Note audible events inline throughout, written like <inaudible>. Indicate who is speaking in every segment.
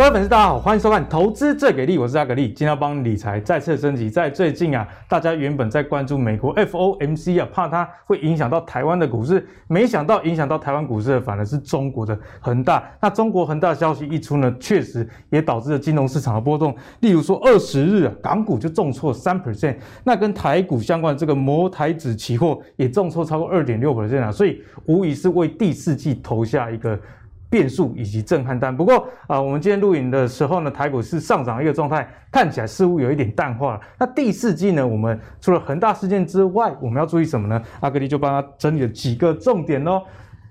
Speaker 1: 各位粉丝，大家好，欢迎收看《投资最给力》，我是阿格力，今天要帮理财再次升级。在最近啊，大家原本在关注美国 FOMC 啊，怕它会影响到台湾的股市，没想到影响到台湾股市的反而是中国的恒大。那中国恒大消息一出呢，确实也导致了金融市场的波动。例如说，二十日啊，港股就重挫三 percent，那跟台股相关的这个摩台指期货也重挫超过二点六 percent 啊，所以无疑是为第四季投下一个。变数以及震撼弹。不过啊、我们今天录影的时候呢，台股是上涨一个状态，看起来似乎有一点淡化了。那第四季呢，我们除了恒大事件之外，我们要注意什么呢？阿格力就帮他整理了几个重点哦。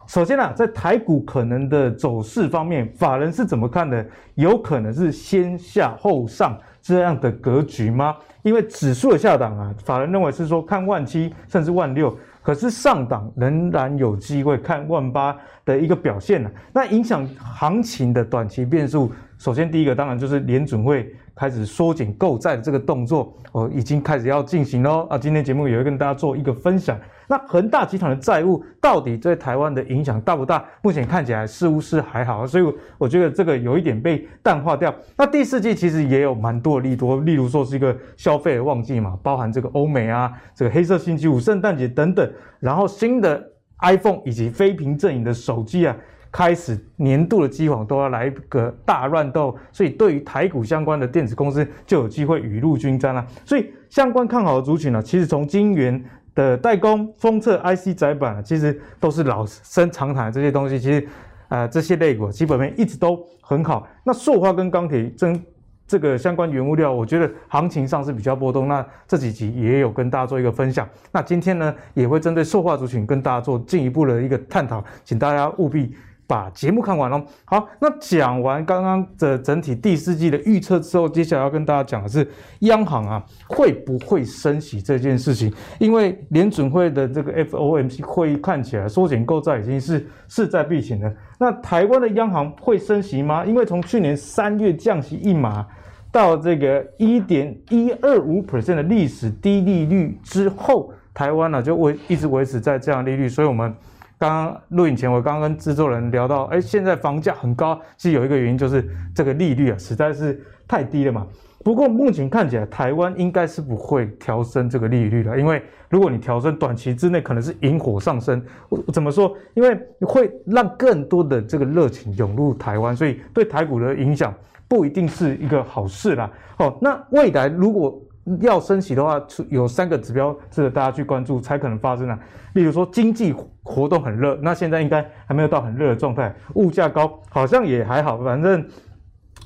Speaker 1: 首先啊，在台股可能的走势方面，法人是怎么看的？有可能是先下后上这样的格局吗？因为指数的下档啊，法人认为是说看万七甚至万六。可是上档仍然有机会看万八的一个表现呢、啊。那影响行情的短期变数，首先第一个当然就是联准会开始缩减购债的这个动作哦，已经开始要进行喽啊。今天节目也会跟大家做一个分享。那恒大集团的债务到底对台湾的影响大不大？目前看起来似乎是还好，所以我觉得这个有一点被淡化掉。那第四季其实也有蛮多利多，<laughs> 例如说是一个消费的旺季嘛，包含这个欧美啊，这个黑色星期五、圣诞节等等，然后新的 iPhone 以及非屏阵营的手机啊。开始年度的机皇都要来一个大乱斗，所以对于台股相关的电子公司就有机会雨露均沾了。所以相关看好的族群呢，其实从晶圆的代工、封测、IC 载板，其实都是老生常谈这些东西。其实，呃，这些类股基本面一直都很好。那塑化跟钢铁真这个相关原物料，我觉得行情上是比较波动。那这几集也有跟大家做一个分享。那今天呢，也会针对塑化族群跟大家做进一步的一个探讨，请大家务必。把节目看完了，好，那讲完刚刚的整体第四季的预测之后，接下来要跟大家讲的是央行啊会不会升息这件事情。因为联准会的这个 FOMC 会议看起来缩减购债已经是势在必行了。那台湾的央行会升息吗？因为从去年三月降息一码到这个一点一二五 percent 的历史低利率之后，台湾呢就维一直维持在这样利率，所以我们。刚刚录影前，我刚刚跟制作人聊到，哎，现在房价很高，其实有一个原因就是这个利率啊实在是太低了嘛。不过目前看起来，台湾应该是不会调升这个利率的，因为如果你调升，短期之内可能是引火上身。怎么说？因为会让更多的这个热情涌入台湾，所以对台股的影响不一定是一个好事啦。哦，那未来如果要升息的话，有三个指标值得大家去关注，才可能发生啊。例如说，经济活动很热，那现在应该还没有到很热的状态。物价高，好像也还好，反正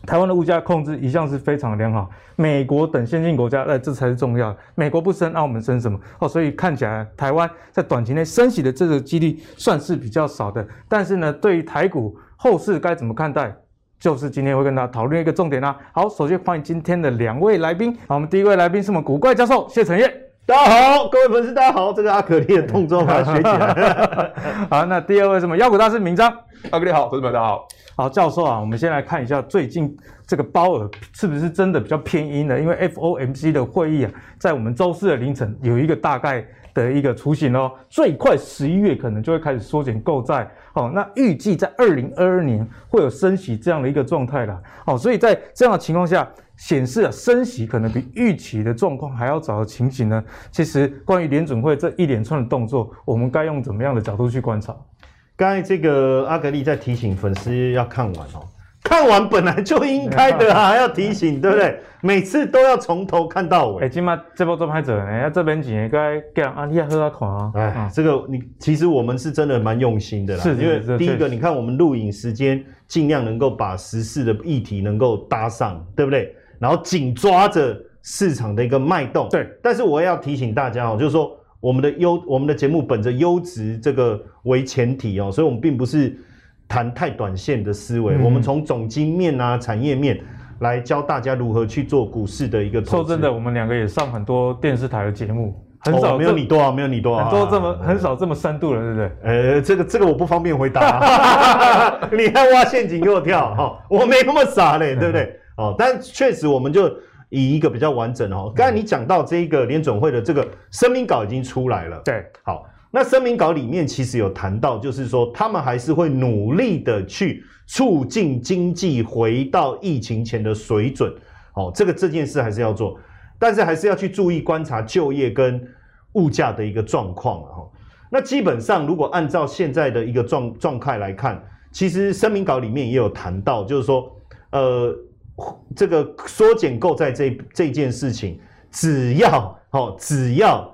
Speaker 1: 台湾的物价控制一向是非常良好。美国等先进国家，哎，这才是重要。美国不升，那我们升什么？哦，所以看起来台湾在短期内升息的这个几率算是比较少的。但是呢，对于台股后市该怎么看待？就是今天会跟大家讨论一个重点啦、啊。好，首先欢迎今天的两位来宾。好，我们第一位来宾是我们古怪教授谢承业。
Speaker 2: 大家好，各位粉丝，大家好。这个阿可力的动作把它学起来。<laughs>
Speaker 1: 好，那第二位是什么妖股大师明彰。
Speaker 3: 阿可力好，粉丝们大家好。
Speaker 1: 好，教授啊，我们先来看一下最近这个鲍尔是不是真的比较偏鹰的？因为 FOMC 的会议啊，在我们周四的凌晨有一个大概的一个雏形哦，最快十一月可能就会开始缩减购债。哦，那预计在二零二二年会有升息这样的一个状态啦。哦，所以在这样的情况下，显示啊升息可能比预期的状况还要早的情形呢。其实关于联准会这一连串的动作，我们该用怎么样的角度去观察？
Speaker 2: 刚才这个阿格力在提醒粉丝要看完哦。看完本来就应该的啊，要提醒，对不对？<laughs> 每次都要从头看到尾。
Speaker 1: 哎、欸，今麦这波做拍者，哎，这边几该给阿利亚喝他款啊。
Speaker 2: 哎，嗯、这个你其实我们是真的蛮用心的啦。是，因为第一个，你看我们录影时间尽量能够把时事的议题能够搭上，对不对？然后紧抓着市场的一个脉动。对。但是我也要提醒大家哦，就是说我们的优，我们的节目本着优质这个为前提哦，所以我们并不是。谈太短线的思维，嗯、我们从总经面啊、产业面来教大家如何去做股市的一个投资。
Speaker 1: 说真的，我们两个也上很多电视台的节目，很少、
Speaker 2: 哦、没有你多啊，没有你多啊，
Speaker 1: 很多这么很少这么深度了，对不对？
Speaker 2: 呃，这个这个我不方便回答、啊，<laughs> 你还挖陷阱给我跳哈、哦，我没那么傻嘞，对不对？哦，但确实我们就以一个比较完整哦。刚才你讲到这个联准会的这个声明稿已经出来了，
Speaker 1: 对，
Speaker 2: 好。那声明稿里面其实有谈到，就是说他们还是会努力的去促进经济回到疫情前的水准。哦，这个这件事还是要做，但是还是要去注意观察就业跟物价的一个状况哈。那基本上，如果按照现在的一个状状态来看，其实声明稿里面也有谈到，就是说，呃，这个缩减购债这这件事情，只要哦，只要，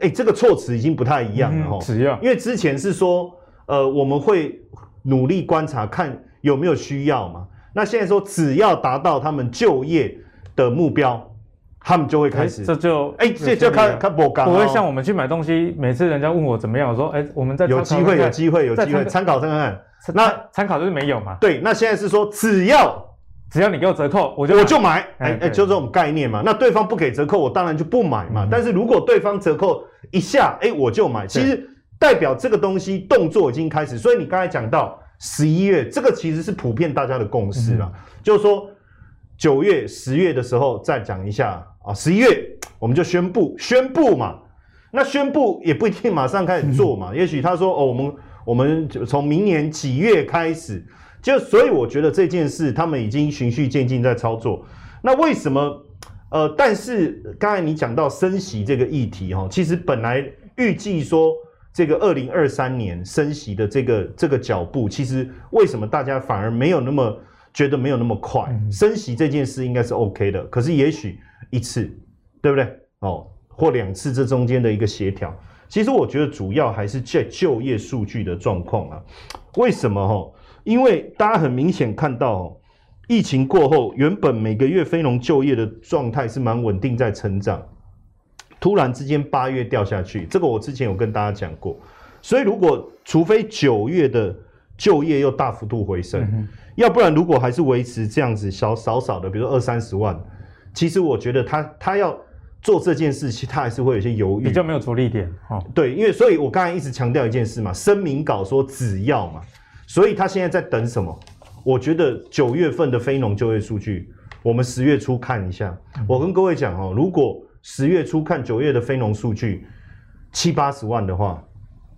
Speaker 2: 哎，这个措辞已经不太一样了哈。
Speaker 1: 嗯，只要，
Speaker 2: 因为之前是说，呃，我们会努力观察看有没有需要嘛。那现在说，只要达到他们就业的目标。他们就会开始，
Speaker 1: 这就
Speaker 2: 哎，这就看看不刚，
Speaker 1: 不会像我们去买东西，每次人家问我怎么样，我说哎，我们在
Speaker 2: 有机会，有机会，有机会参考看看。
Speaker 1: 那参考就是没有嘛？
Speaker 2: 对，那现在是说只要
Speaker 1: 只要你给我折扣，我就
Speaker 2: 我就买，哎哎，就这种概念嘛。那对方不给折扣，我当然就不买嘛。但是如果对方折扣一下，哎，我就买。其实代表这个东西动作已经开始。所以你刚才讲到十一月，这个其实是普遍大家的共识了，就是说。九月、十月的时候再讲一下啊，十一月我们就宣布宣布嘛。那宣布也不一定马上开始做嘛，<laughs> 也许他说哦，我们我们从明年几月开始，就所以我觉得这件事他们已经循序渐进在操作。那为什么？呃，但是刚才你讲到升息这个议题哈，其实本来预计说这个二零二三年升息的这个这个脚步，其实为什么大家反而没有那么？觉得没有那么快，升息这件事应该是 OK 的，可是也许一次，对不对？哦，或两次这中间的一个协调，其实我觉得主要还是在就业数据的状况啊。为什么？哈，因为大家很明显看到，疫情过后，原本每个月非农就业的状态是蛮稳定在成长，突然之间八月掉下去，这个我之前有跟大家讲过，所以如果除非九月的就业又大幅度回升。嗯要不然，如果还是维持这样子小少少的，比如说二三十万，其实我觉得他他要做这件事，其实他还是会有些犹豫，
Speaker 1: 比较没有着力点。哦，
Speaker 2: 对，因为所以我刚才一直强调一件事嘛，声明稿说只要嘛，所以他现在在等什么？我觉得九月份的非农就业数据，我们十月初看一下。我跟各位讲哦，如果十月初看九月的非农数据七八十万的话，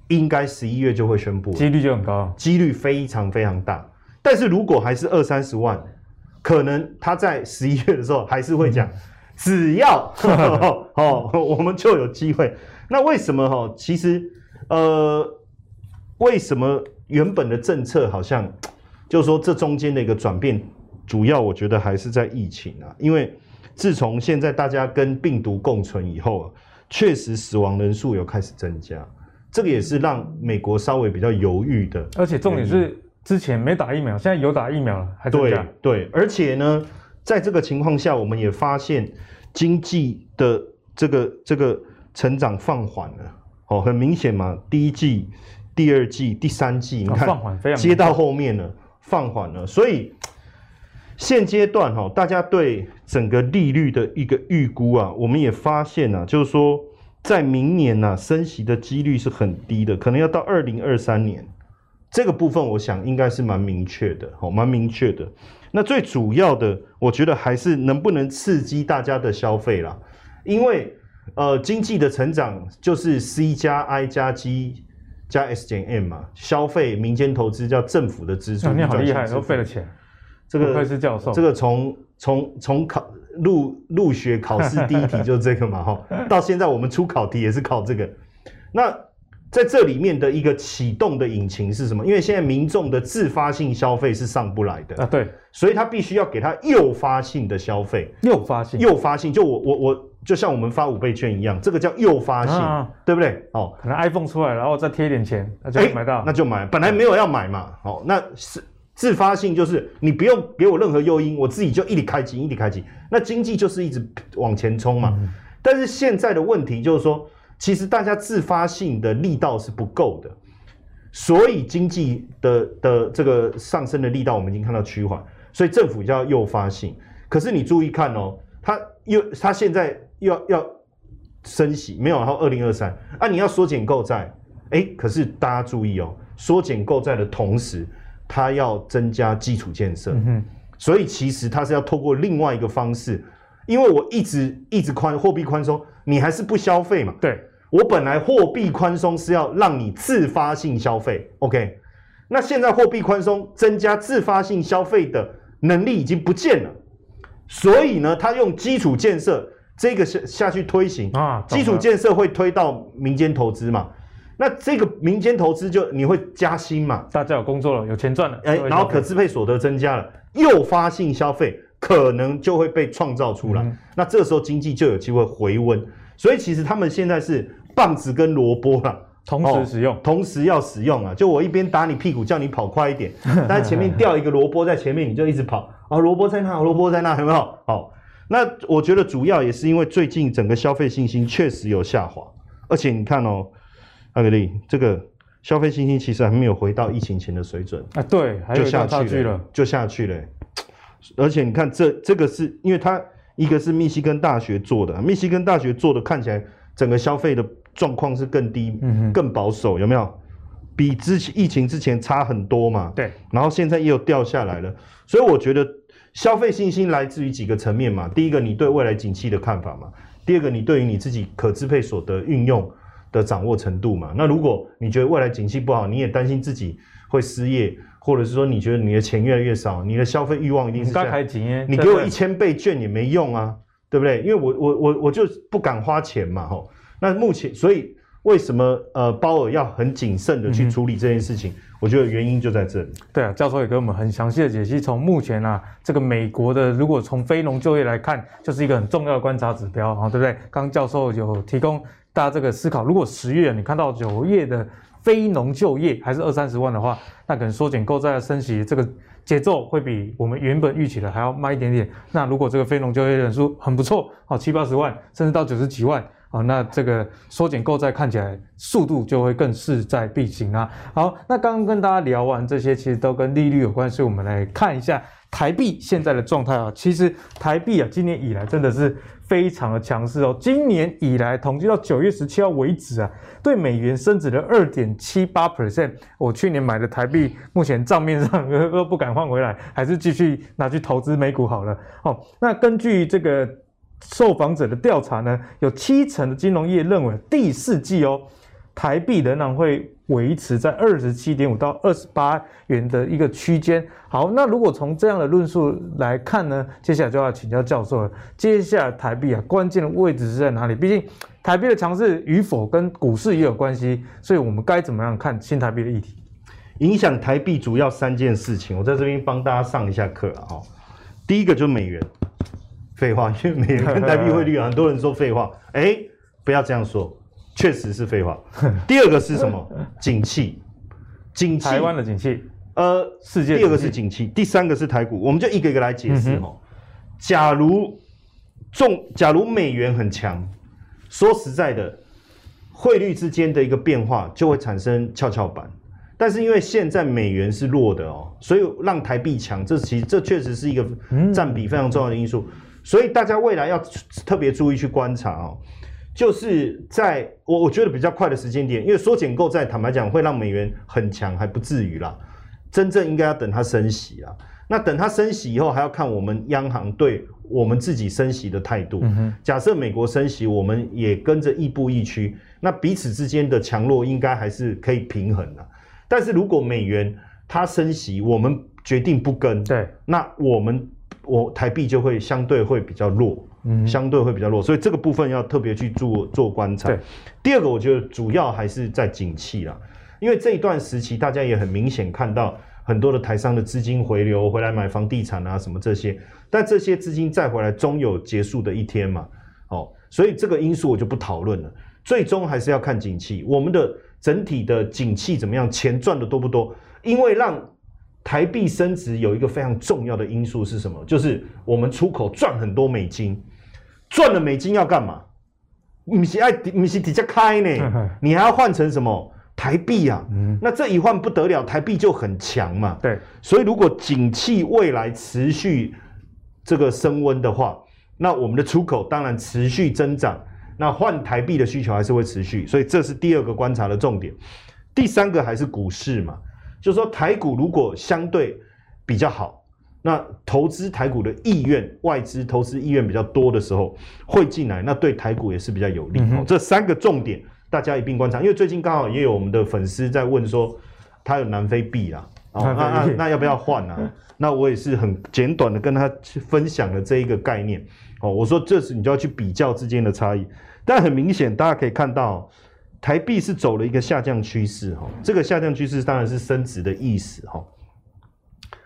Speaker 2: 应该十一月就会宣布，
Speaker 1: 几率就很高，
Speaker 2: 几率非常非常大。但是如果还是二三十万，可能他在十一月的时候还是会讲，只要 <laughs> 哦，我们就有机会。那为什么哈？其实呃，为什么原本的政策好像就是说这中间的一个转变，主要我觉得还是在疫情啊。因为自从现在大家跟病毒共存以后啊，确实死亡人数有开始增加，这个也是让美国稍微比较犹豫的。
Speaker 1: 而且重点是。之前没打疫苗，现在有打疫苗了，还
Speaker 2: 对对，而且呢，在这个情况下，我们也发现经济的这个这个成长放缓了。哦，很明显嘛，第一季、第二季、第三季，你看放缓非常接到后面了，放缓了。所以现阶段哈，大家对整个利率的一个预估啊，我们也发现啊，就是说在明年呢，升息的几率是很低的，可能要到二零二三年。这个部分我想应该是蛮明确的，好，蛮明确的。那最主要的，我觉得还是能不能刺激大家的消费啦。因为呃，经济的成长就是 C 加 I 加 G 加 S 减 M 嘛，消费、民间投资叫政府的支出。
Speaker 1: 你好厉害，都费了
Speaker 2: 钱。
Speaker 1: 这个是教授。
Speaker 2: 这个从从从考入入学考试第一题就是这个嘛，哈，到现在我们出考题也是考这个。那在这里面的一个启动的引擎是什么？因为现在民众的自发性消费是上不来的
Speaker 1: 啊，对，
Speaker 2: 所以他必须要给他诱发性的消费，
Speaker 1: 诱发性，
Speaker 2: 诱发性，就我我我，就像我们发五倍券一样，这个叫诱发性，啊、对不对？哦，
Speaker 1: 可能 iPhone 出来，然后再贴一点钱，那就买到，欸，
Speaker 2: 那就买，本来没有要买嘛，好，那是自发性，就是你不用给我任何诱因，我自己就一直开机，一直开机，那经济就是一直往前冲嘛。嗯、但是现在的问题就是说。其实大家自发性的力道是不够的，所以经济的的这个上升的力道我们已经看到趋缓，所以政府就要诱发性。可是你注意看哦，它又它现在又要要升息，没有，然后二零二三。啊，你要缩减购债，哎，可是大家注意哦，缩减购债的同时，它要增加基础建设，嗯、所以其实它是要透过另外一个方式，因为我一直一直宽货币宽松，你还是不消费嘛？
Speaker 1: 对。
Speaker 2: 我本来货币宽松是要让你自发性消费，OK？那现在货币宽松增加自发性消费的能力已经不见了，所以呢，他用基础建设这个下下去推行啊，基础建设会推到民间投资嘛？那这个民间投资就你会加薪嘛？
Speaker 1: 大家有工作了，有钱赚了，
Speaker 2: 哎，然后可支配所得增加了，诱发性消费可能就会被创造出来，嗯、那这时候经济就有机会回温。所以其实他们现在是棒子跟萝卜啦，
Speaker 1: 同时使用，
Speaker 2: 哦，同时要使用啊！就我一边打你屁股，叫你跑快一点，<laughs> 但是前面掉一个萝卜在前面，你就一直跑啊！萝卜在那，萝卜在那，有没有？好，那我觉得主要也是因为最近整个消费信心确实有下滑，而且你看哦。阿格力，这个消费信心其实还没有回到疫情前的水准
Speaker 1: 啊，对，还有就下去了，
Speaker 2: 就下去了。而且你看这，这这个是因为它一个是密西根大学做的，密西根大学做的看起来整个消费的状况是更低、嗯、更保守，有没有？比之前疫情之前差很多嘛？
Speaker 1: 对。
Speaker 2: 然后现在又掉下来了，所以我觉得消费信心来自于几个层面嘛。第一个，你对未来景气的看法嘛；第二个，你对于你自己可支配所得运用。的掌握程度嘛，那如果你觉得未来景气不好，你也担心自己会失业，或者是说你觉得你的钱越来越少，你的消费欲望一定是在你给我一千倍券也没用啊，对不对？因为我我我我就不敢花钱嘛，吼。那目前所以为什么呃鲍尔要很谨慎的去处理这件事情？嗯、我觉得原因就在这里。
Speaker 1: 对啊，教授也给我们很详细的解析。从目前啊这个美国的，如果从非农就业来看，就是一个很重要的观察指标啊，对不对？刚教授有提供。大家这个思考，如果十月你看到九月的非农就业还是二三十万的话，那可能缩减购债的升息这个节奏会比我们原本预期的还要慢一点点。那如果这个非农就业人数很不错，好七八十万，甚至到九十几万，哦那这个缩减购债看起来速度就会更势在必行啊。好，那刚刚跟大家聊完这些，其实都跟利率有关，所以我们来看一下台币现在的状态啊。其实台币啊，今年以来真的是。非常的强势哦，今年以来统计到九月十七号为止啊，对美元升值了二点七八 percent。我去年买的台币，目前账面上都不敢换回来，还是继续拿去投资美股好了。哦，那根据这个受访者的调查呢，有七成的金融业认为第四季哦，台币仍然会。维持在二十七点五到二十八元的一个区间。好，那如果从这样的论述来看呢，接下来就要请教教授了。接下来台币啊，关键的位置是在哪里？毕竟台币的强势与否跟股市也有关系，所以我们该怎么样看新台币的议题？
Speaker 2: 影响台币主要三件事情，我在这边帮大家上一下课啊。第一个就是美元，废话，因为美元跟台币汇率，很多人说废话，哎、欸，不要这样说。确实是废话。第二个是什么？<laughs> 景气，景气。
Speaker 1: 台湾的景气，
Speaker 2: 呃，世界。第二个是景气，第三个是台股。我们就一个一个来解释哦。假如重，假如美元很强，说实在的，汇率之间的一个变化就会产生跷跷板。但是因为现在美元是弱的哦，所以让台币强，这其实这确实是一个占比非常重要的因素。所以大家未来要特别注意去观察哦。就是在我我觉得比较快的时间点，因为缩减购债，坦白讲会让美元很强，还不至于啦。真正应该要等它升息啦。那等它升息以后，还要看我们央行对我们自己升息的态度。假设美国升息，我们也跟着亦步亦趋，那彼此之间的强弱应该还是可以平衡的。但是如果美元它升息，我们决定不跟，对，那我们我台币就会相对会比较弱。嗯，相对会比较弱，所以这个部分要特别去做做观察。对，第二个我觉得主要还是在景气啦，因为这一段时期大家也很明显看到很多的台商的资金回流回来买房地产啊什么这些，但这些资金再回来终有结束的一天嘛。哦，所以这个因素我就不讨论了，最终还是要看景气，我们的整体的景气怎么样，钱赚的多不多？因为让台币升值有一个非常重要的因素是什么？就是我们出口赚很多美金。赚了美金要干嘛？你是爱你是直接开呢？你还要换成什么台币啊？嗯，那这一换不得了，台币就很强嘛。对，所以如果景气未来持续这个升温的话，那我们的出口当然持续增长，那换台币的需求还是会持续。所以这是第二个观察的重点。第三个还是股市嘛，就是说台股如果相对比较好。那投资台股的意愿，外资投资意愿比较多的时候会进来，那对台股也是比较有利。这三个重点大家一并观察，因为最近刚好也有我们的粉丝在问说，他有南非币啊，哦，那那那要不要换啊？<laughs> 那我也是很简短的跟他去分享了这一个概念哦，我说这是你就要去比较之间的差异，但很明显大家可以看到，台币是走了一个下降趋势哈，这个下降趋势当然是升值的意思哈，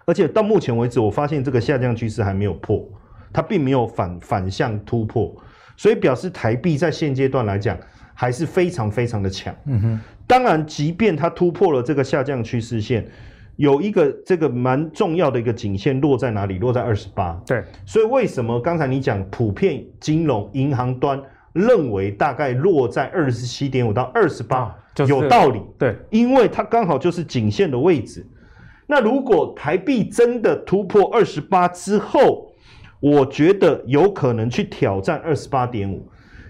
Speaker 2: 而且到目前为止，我发现这个下降趋势还没有破，它并没有反反向突破，所以表示台币在现阶段来讲还是非常非常的强。嗯哼，当然，即便它突破了这个下降趋势线。有一个这个蛮重要的一个颈线落在哪里？落在二十八。
Speaker 1: 对，
Speaker 2: 所以为什么刚才你讲普遍金融银行端认为大概落在二十七点五到二十八，有道理。
Speaker 1: 对，
Speaker 2: 因为它刚好就是颈线的位置。那如果台币真的突破二十八之后，我觉得有可能去挑战二十八点五。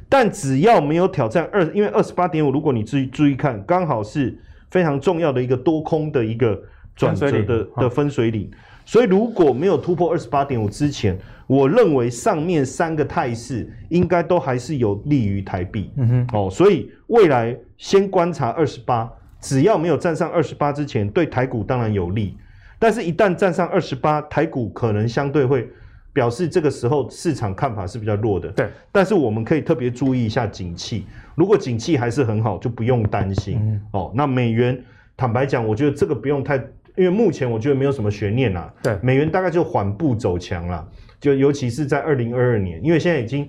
Speaker 2: 但只要没有挑战二，因为二十八点五，如果你注意注意看，刚好是非常重要的一个多空的一个。转折的的分水岭，所以如果没有突破二十八点五之前，我认为上面三个态势应该都还是有利于台币。嗯哼，哦，所以未来先观察二十八，只要没有站上二十八之前，对台股当然有利。但是，一旦站上二十八，台股可能相对会表示这个时候市场看法是比较弱的。
Speaker 1: 对，
Speaker 2: 但是我们可以特别注意一下景气，如果景气还是很好，就不用担心。嗯、哦，那美元，坦白讲，我觉得这个不用太。因为目前我觉得没有什么悬念啦，对，美元大概就缓步走强啦，就尤其是在二零二二年，因为现在已经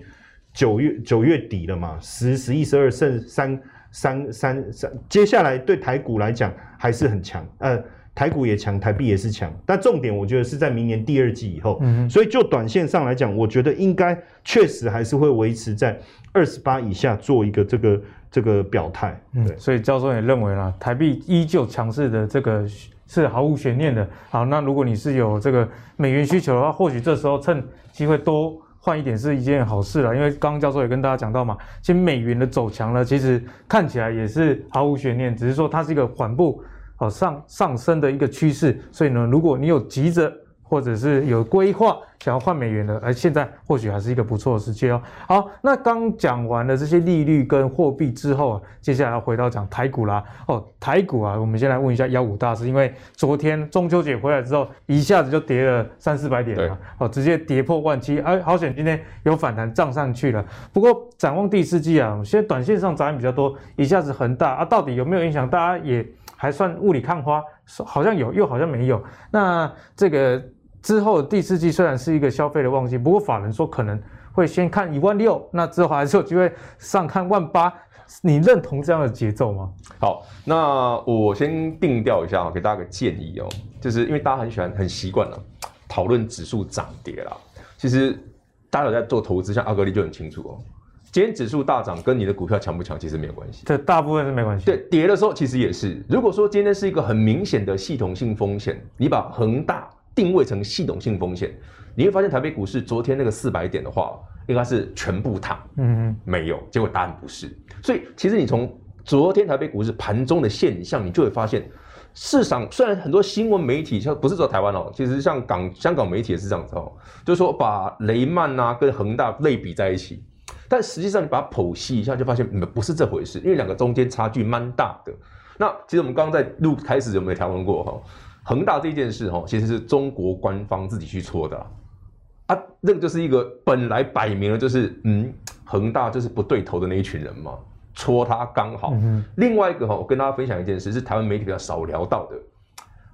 Speaker 2: 九月九月底了嘛，十十一十二剩三三三三，接下来对台股来讲还是很强，呃，台股也强，台币也是强，但重点我觉得是在明年第二季以后，嗯，所以就短线上来讲，我觉得应该确实还是会维持在二十八以下做一个这个这个表态，对，
Speaker 1: 嗯，所以教授也认为啦，台币依旧强势的这个。是毫无悬念的。好，那如果你是有这个美元需求的话，或许这时候趁机会多换一点是一件好事了。因为刚刚教授也跟大家讲到嘛，其实美元的走强呢，其实看起来也是毫无悬念，只是说它是一个缓步好上上升的一个趋势。所以呢，如果你有急着。或者是有规划想要换美元的，而现在或许还是一个不错的时机哦。好，那刚讲完了这些利率跟货币之后啊，接下来要回到讲台股啦。哦，台股啊，我们先来问一下幺五大师，因为昨天中秋节回来之后，一下子就跌了三四百点了，哦，直接跌破万七，哎，好险今天有反弹涨上去了。不过展望第四季啊，现在短线上涨比较多，一下子很大啊，到底有没有影响？大家也还算雾里看花，好像有，又好像没有。那这个。之后第四季虽然是一个消费的旺季，不过法人说可能会先看一万六，那之后还是有机会上看万八。你认同这样的节奏吗？
Speaker 3: 好，那我先定调一下，给大家个建议哦，就是因为大家很喜欢、很习惯了讨论指数涨跌啦。其实大家有在做投资，像阿格力就很清楚哦。今天指数大涨跟你的股票强不强其实没有关系，
Speaker 1: 这大部分是没关系。
Speaker 3: 对，跌的时候其实也是。如果说今天是一个很明显的系统性风险，你把恒大。定位成系统性风险，你会发现台北股市昨天那个四百点的话，应该是全部躺，嗯嗯，没有，结果答案不是。所以其实你从昨天台北股市盘中的现象，你就会发现，市场虽然很多新闻媒体像不是说台湾哦，其实像港香港媒体也是这样子哦，就是说把雷曼啊跟恒大类比在一起，但实际上你把它剖析一下，就发现不是这回事，因为两个中间差距蛮大的。那其实我们刚刚在录开始有没有讨论过哈？恒大这件事，哈，其实是中国官方自己去戳的，啊，那个就是一个本来摆明了就是，嗯，恒大就是不对头的那一群人嘛，戳他刚好。另外一个哈，我跟大家分享一件事，是台湾媒体比较少聊到的，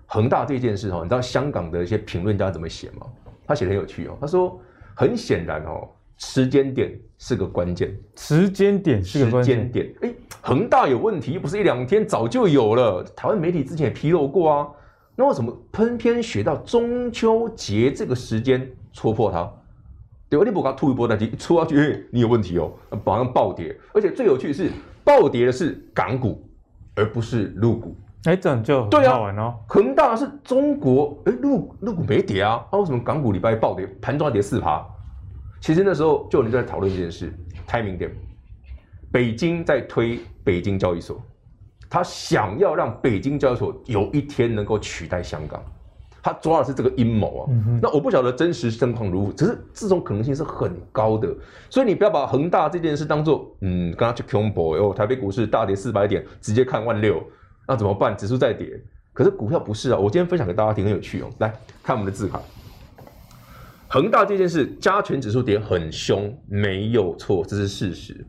Speaker 3: 恒大这件事哈，你知道香港的一些评论家怎么写吗？他写的很有趣哦，他说，很显然哦，时间点是个关键，
Speaker 1: 时间点是个关键。点，
Speaker 3: 哎，恒大有问题，不是一两天，早就有了，台湾媒体之前也披露过啊。那为什么偏偏学到中秋节这个时间戳破它？对吧？你不搞吐一波，但一戳下去，你有问题哦，马上暴跌。而且最有趣的是，暴跌的是港股，而不是陆股。
Speaker 1: 哎，这样就很好玩哦。
Speaker 3: 恒大是中国，哎，陆陆股没跌啊，那、啊、为什么港股礼拜一暴跌，盘中跌四趴？其实那时候就有人在讨论这件事，timing 点，北京在推北京交易所。他想要让北京交易所有一天能够取代香港，他抓的是这个阴谋啊。嗯、那我不晓得真实情况如何，只是这种可能性是很高的。所以你不要把恒大这件事当做，嗯，跟他去 combo 哦，台北股市大跌四百点，直接看万六，那怎么办？指数再跌，可是股票不是啊。我今天分享给大家听，很有趣哦。来看我们的字卡，恒大这件事，加权指数跌很凶，没有错，这是事实。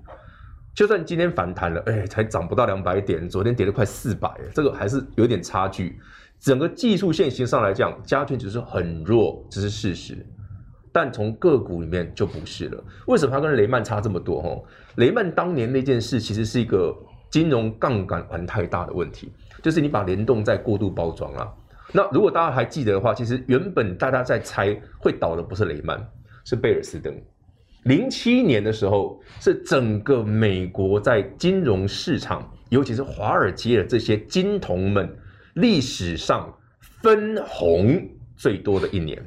Speaker 3: 就算今天反弹了，哎，才涨不到两百点，昨天跌了快四百，这个还是有点差距。整个技术线型上来讲，加权指数很弱，这是事实。但从个股里面就不是了。为什么它跟雷曼差这么多？哦，雷曼当年那件事其实是一个金融杠杆玩太大的问题，就是你把联动债过度包装了。那如果大家还记得的话，其实原本大家在猜会倒的不是雷曼，是贝尔斯登。零七年的时候，是整个美国在金融市场，尤其是华尔街的这些金童们历史上分红最多的一年。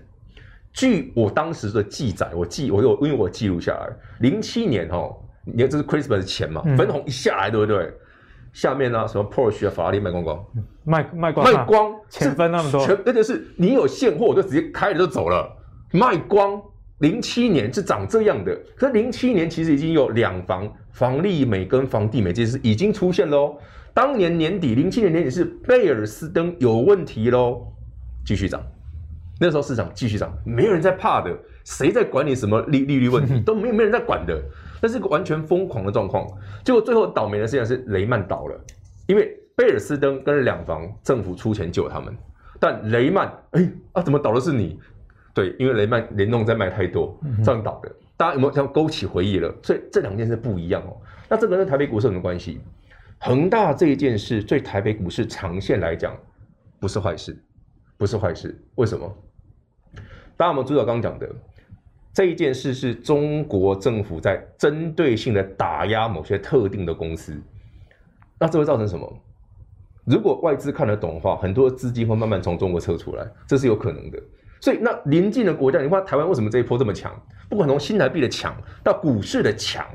Speaker 3: 据我当时的记载，我记我有因为我记录下来，零七年哦，你看这是 Christmas 的钱嘛，分红一下来，对不对？下面呢，什么 Porsche 啊、法拉利卖光光，
Speaker 1: 卖卖光
Speaker 3: 卖光，
Speaker 1: 钱分那么多，
Speaker 3: 全而且是你有现货，我就直接开了就走了，卖光。零七年是长这样的，可是零七年其实已经有两房房利美跟房地美这件事已经出现喽。当年年底，零七年年底是贝尔斯登有问题喽，继续涨。那时候市场继续涨，没有人在怕的，谁在管你什么利利率问题 <laughs> 都没有，没人在管的，那是个完全疯狂的状况。结果最后倒霉的事情是雷曼倒了，因为贝尔斯登跟两房政府出钱救他们，但雷曼哎啊怎么倒的是你？对，因为雷曼联动在卖太多，这样倒的。大家有没有像勾起回忆了？所以这两件事不一样哦。那这个跟台北股市有什么关系？恒大这一件事对台北股市长线来讲不是坏事，不是坏事。为什么？大家有没有注意到刚刚讲的这一件事是中国政府在针对性的打压某些特定的公司，那这会造成什么？如果外资看得懂的话，很多资金会慢慢从中国撤出来，这是有可能的。所以，那邻近的国家，你看台湾为什么这一波这么强？不管从新台币的强到股市的强，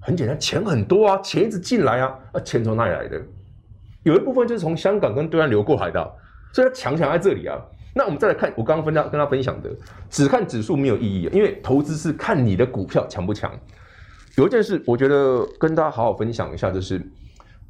Speaker 3: 很简单，钱很多啊，钱一直进来啊，啊，钱从哪里来的？有一部分就是从香港跟对岸流过来的，所以它强强在这里啊。那我们再来看，我刚刚分他跟他分享的，只看指数没有意义，因为投资是看你的股票强不强。有一件事，我觉得跟大家好好分享一下，就是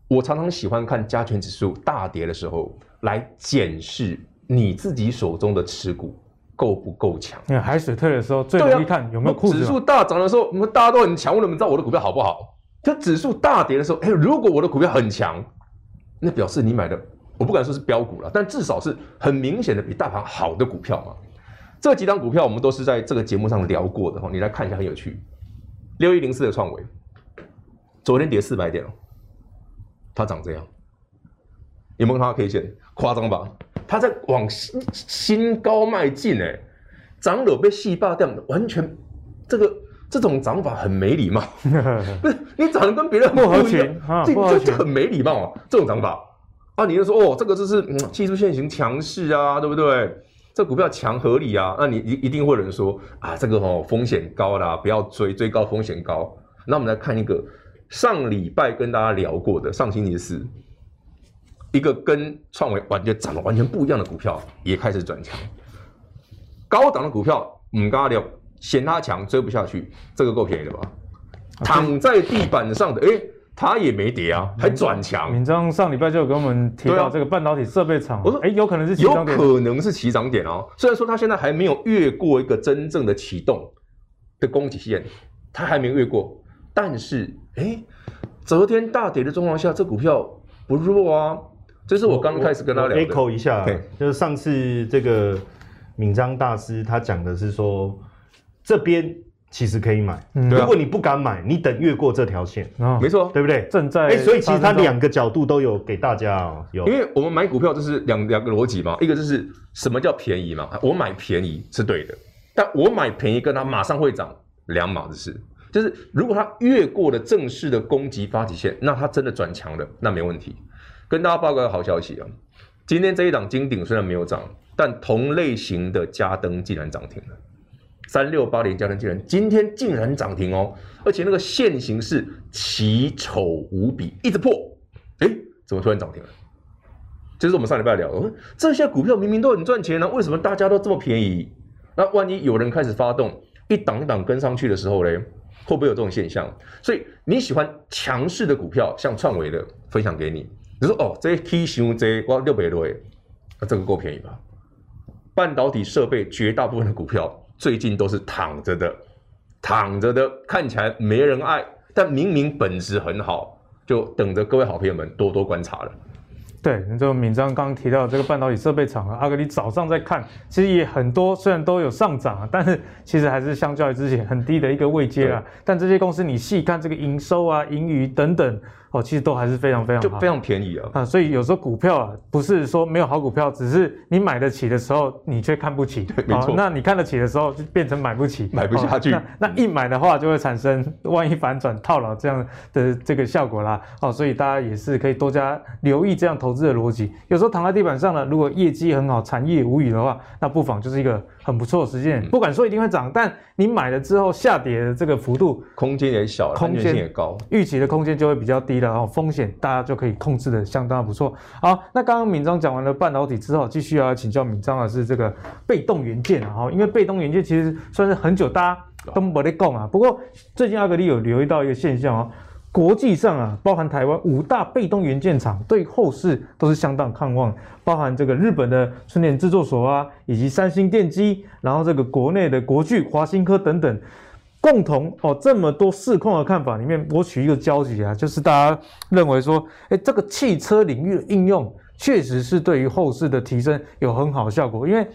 Speaker 3: 我常常喜欢看加权指数大跌的时候来检视你自己手中的持股。够不够强？
Speaker 1: 你看海水退的时候最容易看有没有裤子。
Speaker 3: 指数大涨的时候，我们大家都很强，我怎么知道我的股票好不好？就指数大跌的时候，哎，如果我的股票很强，那表示你买的，我不敢说是标股了，但至少是很明显的比大盘好的股票嘛。这几档股票我们都是在这个节目上聊过的哈，你来看一下很有趣。六一零四的创维，昨天跌四百点哦，它涨这样，有没有看到 K 线？夸张吧？它在往新新高迈进，哎，涨了被细霸掉，完全这个这种涨法很没礼貌，<laughs> 不是你涨得跟别人不合群，这这很没礼貌啊！这种涨法啊，你就说哦，这个就是嗯技术线型强势啊，对不对？这股票强合理啊，那你一一定会有人说啊，这个哦风险高啦，不要追，追高风险高。那我们来看一个上礼拜跟大家聊过的，上星期四。一个跟创维完全长得完全不一样的股票也开始转强，高档的股票，我们刚刚聊，嫌它强追不下去，这个够便宜了吧？躺在地板上的，哎，它也没跌啊，还转强。
Speaker 1: 敏章上礼拜就有跟我们提到这个半导体设备厂，我说，哎，有可能是起涨点，
Speaker 3: 有可能是起涨点哦。虽然说它现在还没有越过一个真正的启动的供给线，它还没有越过，但是，哎，昨天大跌的状况下，这股票不弱啊。这是我刚开始跟他聊的。
Speaker 2: echo 一下，就是上次这个敏章大师他讲的是说，这边其实可以买，如果你不敢买，你等越过这条线，
Speaker 3: 没错，
Speaker 2: 对不对？
Speaker 1: 正在，
Speaker 2: 哎，所以其实他两个角度都有给大家哦，有，
Speaker 3: 因为我们买股票就是两两个逻辑嘛，一个就是什么叫便宜嘛，我买便宜是对的，但我买便宜跟它马上会涨两码子事，就是如果它越过了正式的攻击发起线，那它真的转强了，那没问题。跟大家报告个好消息啊！今天这一档金鼎虽然没有涨，但同类型的嘉登竟然涨停了。三六八零嘉登竟然今天竟然涨停哦，而且那个线形是奇丑无比，一直破。哎，怎么突然涨停了？就是我们上礼拜聊的，这些股票明明都很赚钱呢、为什么大家都这么便宜？那万一有人开始发动，一档一档跟上去的时候嘞，会不会有这种现象？所以你喜欢强势的股票，像创维的，分享给你。你说哦，这型这哇六百多诶，那这个够便宜吧？半导体设备绝大部分的股票最近都是躺着的，躺着的，看起来没人爱，但明明本质很好，就等着各位好朋友们多多观察了。
Speaker 1: 对，你这个闵漳刚刚提到这个半导体设备厂啊，阿格力早上在看，其实也很多，虽然都有上涨啊，但是其实还是相较于之前很低的一个位阶啊。但这些公司你细看这个营收啊、盈余等等。哦，其实都还是非常非常好，
Speaker 3: 就非常便宜啊！
Speaker 1: 啊，所以有时候股票啊，不是说没有好股票，只是你买得起的时候，你却看不起。
Speaker 3: 对，没错。
Speaker 1: 那你看得起的时候，就变成买不起，
Speaker 3: 买不下去。
Speaker 1: 那那一买的话，就会产生万一反转套牢这样的这个效果啦。哦，所以大家也是可以多加留意这样投资的逻辑。有时候躺在地板上呢，如果业绩很好，产业无语的话，那不妨就是一个很不错的时间。不敢说一定会涨，但你买了之后下跌的这个幅度，
Speaker 3: 空间也小，空间也高，
Speaker 1: 预期的空间就会比较低了。然后，风险。大家就可以控制的相当不错。好，那刚刚敏章讲完了半导体之后，继续要请教敏章的是这个被动元件啊。哈，因为被动元件其实算是很久大家都没得讲啊。不过最近阿格力有留意到一个现象哦，国际上啊，包含台湾五大被动元件厂对后市都是相当看望，包含这个日本的春田制作所啊，以及三星电机，然后这个国内的国巨、华新科等等。共同哦，这么多市况的看法里面，我取一个交集啊，就是大家认为说，哎，这个汽车领域的应用确实是对于后市的提升有很好的效果。因为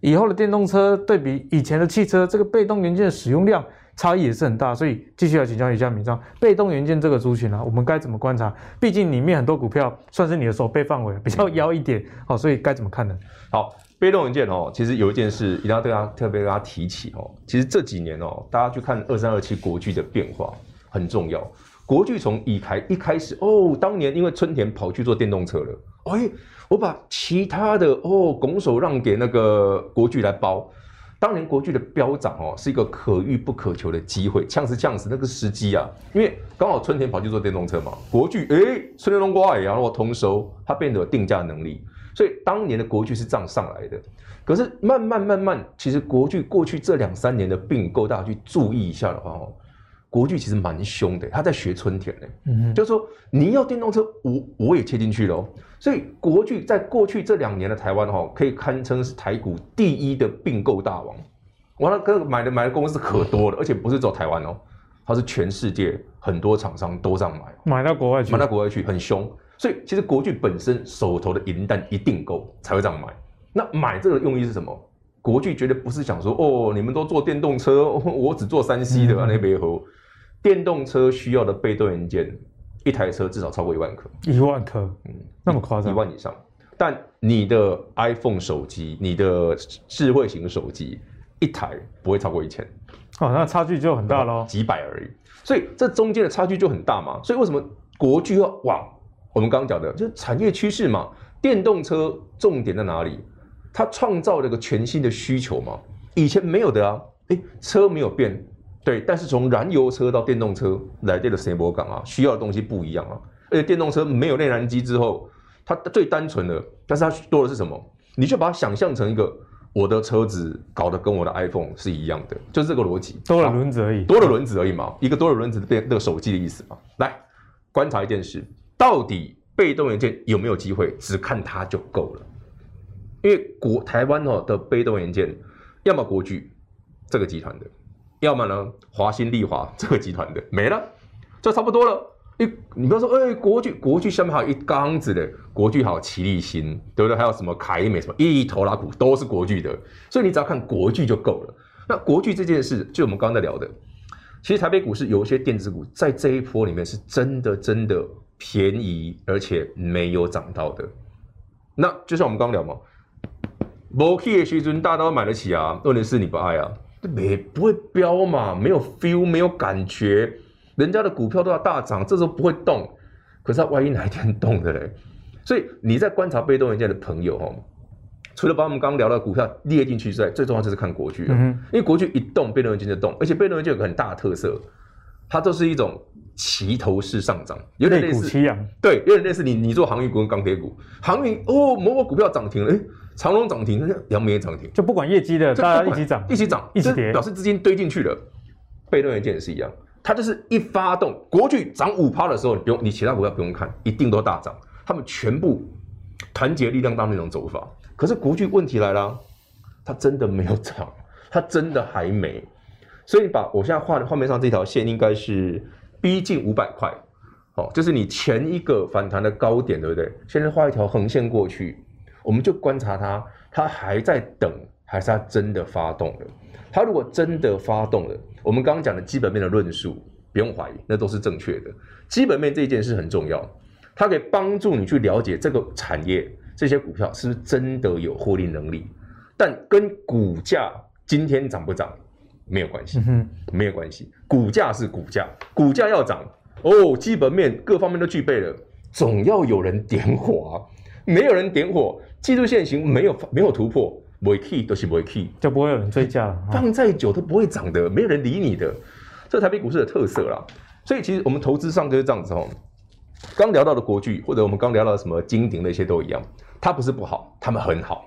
Speaker 1: 以后的电动车对比以前的汽车，这个被动元件的使用量差异也是很大。所以继续来请教一下明章，被动元件这个族群啊，我们该怎么观察？毕竟里面很多股票算是你的手背范围，比较妖一点，好，所以该怎么看呢？
Speaker 3: 好。被动元件哦，其实有一件事一定要对他特别跟他提起哦。其实这几年哦，大家去看二三二七国巨的变化很重要。国巨从一开一开始哦，当年因为春田跑去做电动车了，哎，我把其他的哦拱手让给那个国巨来包。当年国巨的飙涨哦，是一个可遇不可求的机会，呛死呛死那个时机啊，因为刚好春天跑去做电动车嘛，国巨哎，春天龙瓜也然后通收，它变得有定价能力。所以当年的国巨是这样上来的，可是慢慢慢慢，其实国巨过去这两三年的并购，大家去注意一下的话哦，国巨其实蛮凶的，他在学春田呢，嗯，就是说你要电动车，我我也切进去了，所以国巨在过去这两年的台湾哈，可以堪称是台股第一的并购大王，完了，跟买的买的公司可多了，而且不是走台湾哦，它是全世界很多厂商都这样买，
Speaker 1: 买到国外去，
Speaker 3: 买到国外去，很凶。所以其实国巨本身手头的银弹一定够才会这样买。那买这个用意是什么？国巨绝对不是想说哦，你们都做电动车，<laughs> 我只做三 C 的啊，那边和电动车需要的被动元件，一台车至少超过一万颗。
Speaker 1: 一万颗，嗯，那么夸张？
Speaker 3: 一万以上。但你的 iPhone 手机，你的智慧型手机，一台不会超过一千。
Speaker 1: 哦，那差距就很大喽，
Speaker 3: 几百而已。所以这中间的差距就很大嘛。所以为什么国巨要往？我们刚刚讲的就是产业趋势嘛，电动车重点在哪里？它创造了一个全新的需求嘛，以前没有的啊。诶，车没有变，对，但是从燃油车到电动车来这个生活港啊，需要的东西不一样啊。而且电动车没有内燃机之后，它最单纯的，但是它多的是什么？你就把它想象成一个我的车子搞得跟我的 iPhone 是一样的，就是这个逻辑，
Speaker 1: 多了轮子而已，
Speaker 3: 多了轮子而已嘛，一个多了轮子变那个手机的意思嘛。来观察一件事。到底被动元件有没有机会？只看它就够了，因为国台湾哦的被动元件，要么国巨这个集团的，要么呢华新丽华这个集团的，没了，就差不多了。你你不要说，哎、欸，国巨国巨下面还有一缸子的，国巨还有奇力新，对不对？还有什么凯美什么一头拉股都是国巨的，所以你只要看国巨就够了。那国巨这件事，就我们刚刚在聊的，其实台北股市有一些电子股在这一波里面是真的真的。便宜而且没有涨到的，那就像我们刚聊嘛，某企业水准大刀买得起啊，问题是你不爱啊，没不会飙嘛，没有 feel，没有感觉，人家的股票都要大涨，这时候不会动，可是它万一哪一天动的嘞？所以你在观察被动元件的朋友哦，除了把我们刚刚聊的股票列进去之外，最重要就是看国巨，嗯，因为国剧一动，被动元件就动，而且被动元件有个很大的特色，它都是一种。齐头式上涨，有点类似，对，有点类似你你做航运股跟钢铁股，航运哦，某某股票涨停了，哎，长隆涨停，阳明也涨停，
Speaker 1: 就不管业绩的，大家一起涨，
Speaker 3: 一起涨，
Speaker 1: 一起跌，
Speaker 3: 表示资金堆进去了。被动元件也是一样，它就是一发动，国巨涨五趴的时候，你不用，你其他股票不用看，一定都大涨，他们全部团结力量大那种走法。可是国巨问题来了，它真的没有涨，<laughs> 它真的还没。所以把我现在画的画面上这条线应该是逼近五百块，哦，就是你前一个反弹的高点，对不对？现在画一条横线过去，我们就观察它，它还在等，还是它真的发动了？它如果真的发动了，我们刚刚讲的基本面的论述不用怀疑，那都是正确的。基本面这一件事很重要，它可以帮助你去了解这个产业这些股票是不是真的有获利能力，但跟股价今天涨不涨？没有关系，嗯、没有关系。股价是股价，股价要涨哦，基本面各方面都具备了，总要有人点火啊。没有人点火，技术线型没有没有突破，不会 key 都是不会 key，
Speaker 1: 就不会有人追价了。
Speaker 3: 放再久都不会涨的，没有人理你的，这是台北股市的特色啦。所以其实我们投资上就是这样子哦。刚聊到的国巨，或者我们刚聊到的什么金鼎那些都一样，它不是不好，他们很好。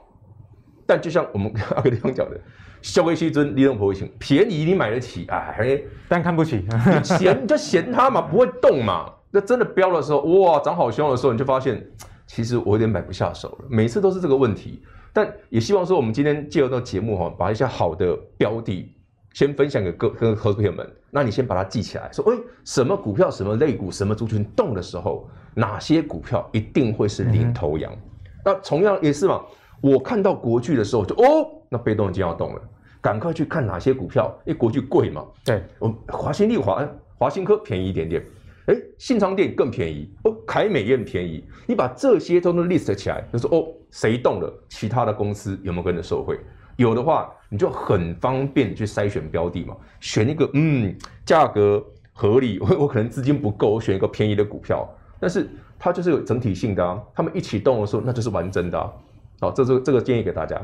Speaker 3: 但就像我们 <laughs> 阿哥地方讲的。消费西尊，利润不会行，便宜你买得起，哎，
Speaker 1: 但看不起，
Speaker 3: 你嫌你就嫌它嘛，不会动嘛。那真的飙的时候，哇，涨好凶的时候，你就发现，其实我有点买不下手了。每次都是这个问题，但也希望说，我们今天借由这个节目哈，把一些好的标的先分享给各跟合作朋友们。那你先把它记起来，说，哎，什么股票、什么类股、什么族群动的时候，哪些股票一定会是领头羊。嗯、那同样也是嘛。我看到国巨的时候就，就哦，那被动已经要动了，赶快去看哪些股票，因为国巨贵嘛。
Speaker 1: 对，
Speaker 3: 我华新丽华、华新科便宜一点点，哎，信昌店更便宜，哦，凯美也很便宜。你把这些都能 list 起来，就说哦，谁动了，其他的公司有没有跟着受惠？有的话，你就很方便去筛选标的嘛，选一个嗯，价格合理，我 <laughs> 我可能资金不够，我选一个便宜的股票，但是它就是有整体性的啊，他们一起动的时候，那就是完整的啊。好，这是这个建议给大家。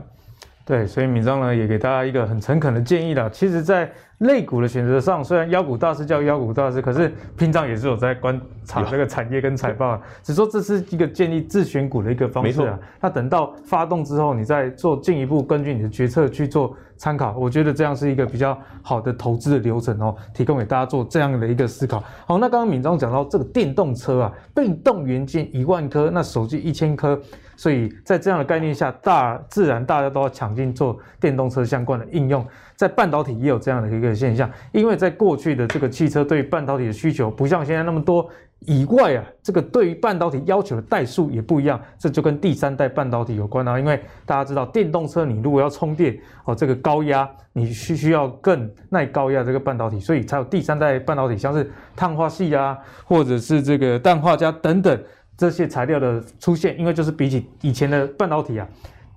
Speaker 1: 对，所以敏章呢也给大家一个很诚恳的建议啦。其实，在类股的选择上，虽然妖股大师叫妖股大师，可是平常也是有在观察这个产业跟财报。只说这是一个建立自选股的一个方式啊。那等到发动之后，你再做进一步根据你的决策去做参考。我觉得这样是一个比较好的投资的流程哦，提供给大家做这样的一个思考。好，那刚刚敏章讲到这个电动车啊，被动元件一万颗，那手机一千颗。所以在这样的概念下，大自然大家都要抢进做电动车相关的应用，在半导体也有这样的一个现象，因为在过去的这个汽车对于半导体的需求不像现在那么多以外啊，这个对于半导体要求的代数也不一样，这就跟第三代半导体有关啊。因为大家知道电动车你如果要充电哦，这个高压你需需要更耐高压这个半导体，所以才有第三代半导体，像是碳化矽啊，或者是这个氮化镓等等。这些材料的出现，因为就是比起以前的半导体啊，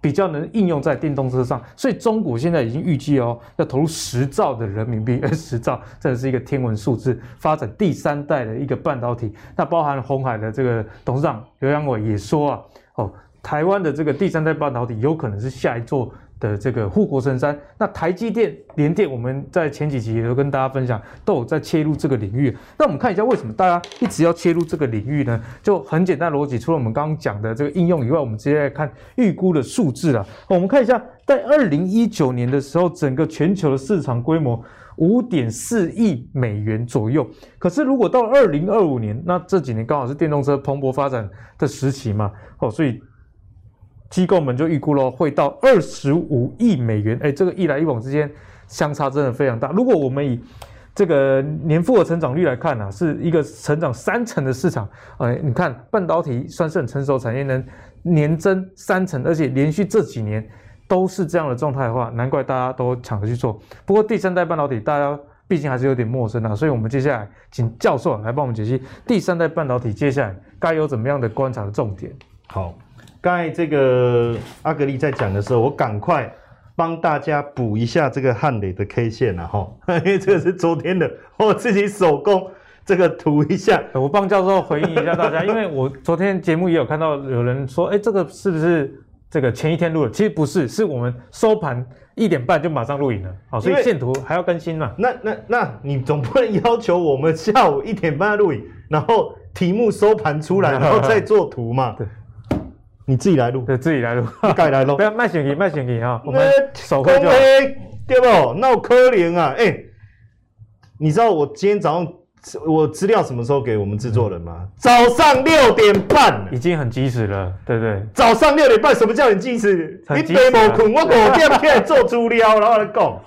Speaker 1: 比较能应用在电动车上，所以中国现在已经预计哦，要投入十兆的人民币，<laughs> 十兆，这是一个天文数字，发展第三代的一个半导体。那包含红海的这个董事长刘扬伟也说啊，哦，台湾的这个第三代半导体有可能是下一座。的这个护国神山，那台积电、联电，我们在前几集也都跟大家分享，都有在切入这个领域。那我们看一下为什么大家一直要切入这个领域呢？就很简单逻辑，除了我们刚刚讲的这个应用以外，我们直接来看预估的数字啊。我们看一下，在二零一九年的时候，整个全球的市场规模五点四亿美元左右。可是如果到二零二五年，那这几年刚好是电动车蓬勃发展的时期嘛，哦，所以。机构们就预估了会到二十五亿美元，哎，这个一来一往之间相差真的非常大。如果我们以这个年复合成长率来看呢、啊，是一个成长三成的市场，哎，你看半导体算是很成熟产业，能年增三成，而且连续这几年都是这样的状态的话，难怪大家都抢着去做。不过第三代半导体大家毕竟还是有点陌生啊，所以我们接下来请教授来帮我们解析第三代半导体接下来该有怎么样的观察的重点。
Speaker 2: 好。刚才这个阿格力在讲的时候，我赶快帮大家补一下这个汉磊的 K 线啊，哈，<laughs> 因为这个是昨天的，我自己手工这个涂一下。<laughs>
Speaker 1: 我帮教授回应一下大家，因为我昨天节目也有看到有人说，哎，这个是不是这个前一天录的，其实不是，是我们收盘一点半就马上录影了，好，所以线图还要更新嘛？
Speaker 2: 那那那你总不能要求我们下午一点半录影，然后题目收盘出来，<laughs> 然后再做图嘛？对，你自己来录，
Speaker 1: 对，自己来录，
Speaker 2: 你改来录，<laughs>
Speaker 1: 不要卖手机，卖手机啊！我们手绘就
Speaker 2: 对不？那我可怜啊！哎、欸，你知道我今天早上我资料什么时候给我们制作人吗？嗯、早上六点半，
Speaker 1: 已经很及时了，对不对？
Speaker 2: 早上六点半，什么叫很及时？你没有困，我五点起来做资料，然后来讲，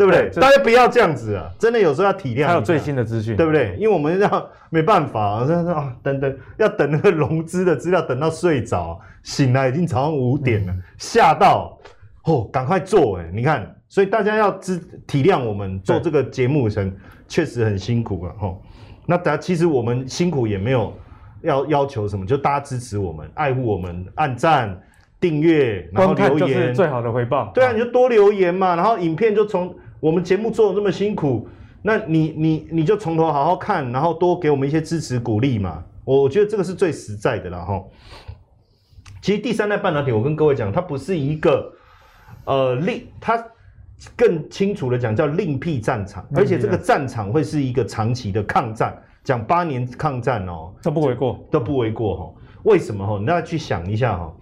Speaker 2: 对不对？大家不要这样子啊！真的有时候要体谅。
Speaker 1: 还有最新的资讯，
Speaker 2: 对不对？因为我们要没办法啊，啊等等，要等那个融资的资料，等到睡着，醒来已经早上五点了，吓、嗯、到哦，赶快做哎、欸！你看。所以大家要知体谅我们做这个节目的人确实很辛苦了哈。那大家其实我们辛苦也没有要要求什么，就大家支持我们、爱护我们、按赞、订阅，然后留言，
Speaker 1: 是最好的回报。
Speaker 2: 对啊，你就多留言嘛。然后影片就从我们节目做的这么辛苦，那你你你就从头好好看，然后多给我们一些支持鼓励嘛。我觉得这个是最实在的了哈。其实第三代半导体，我跟各位讲，它不是一个呃另它。更清楚的讲，叫另辟战场，而且这个战场会是一个长期的抗战，讲八年抗战哦，
Speaker 1: 这不为过，
Speaker 2: 都不为过哈。为什么哈？你要去想一下哈，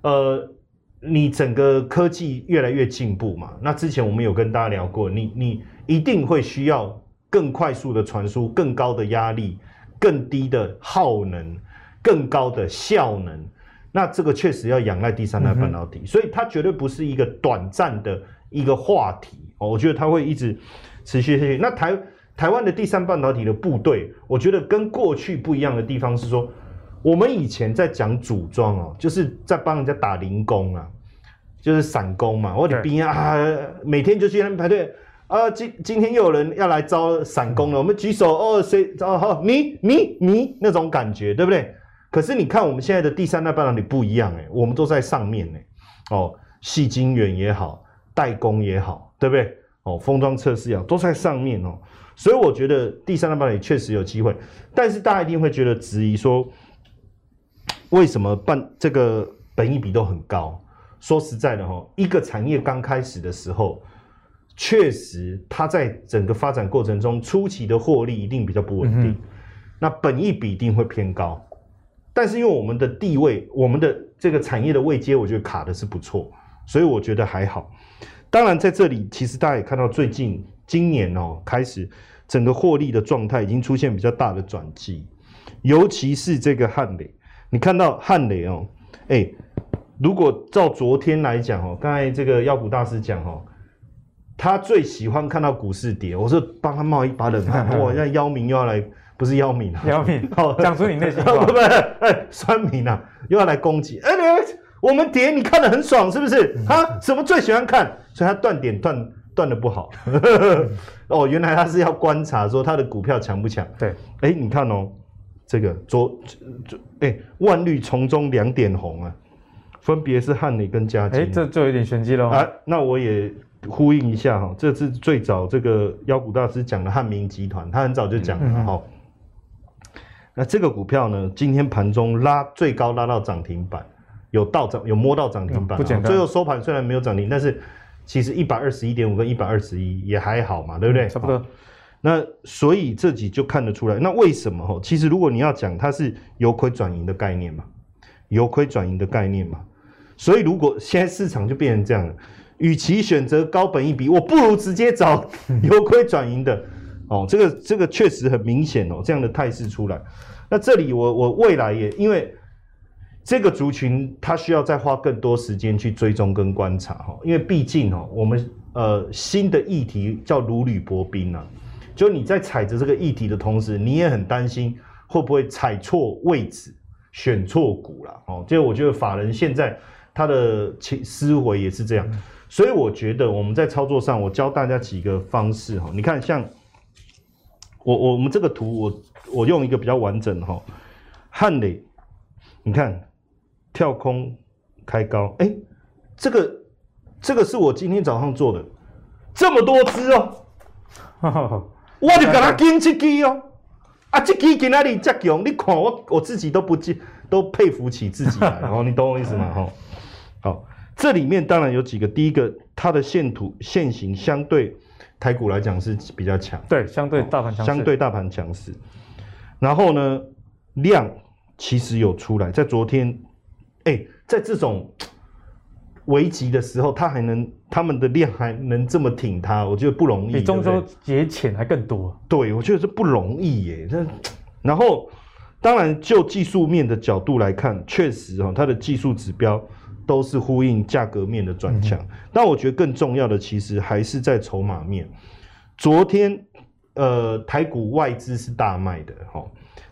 Speaker 2: 呃，你整个科技越来越进步嘛，那之前我们有跟大家聊过，你你一定会需要更快速的传输、更高的压力、更低的耗能、更高的效能，那这个确实要仰赖第三代半导体，所以它绝对不是一个短暂的。一个话题哦，我觉得它会一直持续下去。那台台湾的第三半导体的部队，我觉得跟过去不一样的地方是说，我们以前在讲组装哦，就是在帮人家打零工啊，就是散工嘛。我的兵啊，每天就去那边排队啊。今今天又有人要来招散工了，我们举手哦，谁哦好，你你你那种感觉，对不对？可是你看我们现在的第三代半导体不一样哎，我们都在上面呢哦，细晶圆也好。代工也好，对不对？哦，封装测试也好，都在上面哦。所以我觉得第三代半导体确实有机会，但是大家一定会觉得质疑说，为什么半这个本益比都很高？说实在的哈，一个产业刚开始的时候，确实它在整个发展过程中初期的获利一定比较不稳定，嗯、那本益比一定会偏高。但是因为我们的地位，我们的这个产业的位阶，我觉得卡的是不错，所以我觉得还好。当然，在这里其实大家也看到，最近今年哦开始，整个获利的状态已经出现比较大的转机，尤其是这个汉磊，你看到汉磊哦，哎，如果照昨天来讲哦，刚才这个妖股大师讲哦，他最喜欢看到股市跌，我是帮他冒一把冷汗，<laughs> 哇，现在妖民又要来，不是妖民，
Speaker 1: 妖民，好，<laughs> 讲出你内心话，<laughs>
Speaker 2: 不不，哎，酸民啊，又要来攻击，哎，你。我们跌，你看得很爽，是不是？他什么最喜欢看？所以他断点断断的不好。哦，原来他是要观察说他的股票强不强？
Speaker 1: 对，
Speaker 2: 哎，你看哦，这个左左哎，万绿丛中两点红啊，分别是汉磊跟嘉晶。哎，
Speaker 1: 这就有点玄机喽。
Speaker 2: 啊，那我也呼应一下哈，这是最早这个妖股大师讲的汉明集团，他很早就讲了哈。嗯嗯那这个股票呢，今天盘中拉最高拉到涨停板。有到涨，有摸到涨停板，嗯，最后收盘虽然没有涨停，但是其实一百二十一点五跟一百二十一也还好嘛，对不对？
Speaker 1: 差不多。
Speaker 2: 那所以这集就看得出来，那为什么哈？其实如果你要讲它是由亏转盈的概念嘛，由亏转盈的概念嘛，所以如果现在市场就变成这样了，与其选择高本益比，我不如直接找 <laughs> 由亏转盈的哦。这个这个确实很明显哦，这样的态势出来。那这里我我未来也因为。这个族群它需要再花更多时间去追踪跟观察哈，因为毕竟哈，我们呃新的议题叫如履薄冰啊，就你在踩着这个议题的同时，你也很担心会不会踩错位置、选错股了哦。就我觉得法人现在他的思维也是这样，所以我觉得我们在操作上，我教大家几个方式哈。你看，像我我们这个图，我我用一个比较完整哈，汉磊，你看。跳空开高，哎、这个这个是我今天早上做的，这么多只哦，哈哈哈我就给他跟这支哦，啊，这支在哪里这强？你看我我自己都不记，都佩服起自己来，然 <laughs> 后你懂我意思吗？哈，好，这里面当然有几个，第一个它的线图线型相对台股来讲是比较强，
Speaker 1: 对，相对大盘
Speaker 2: 相对大盘强势。然后呢，量其实有出来，在昨天，哎，在这种危急的时候，它还能他们的量还能这么挺它，我觉得不容易。
Speaker 1: 比中秋节前还更多。
Speaker 2: 对，我觉得这不容易耶。这，然后当然就技术面的角度来看，确实哈，它的技术指标都是呼应价格面的转强。嗯、但我觉得更重要的，其实还是在筹码面。昨天。呃，台股外资是大卖的哈，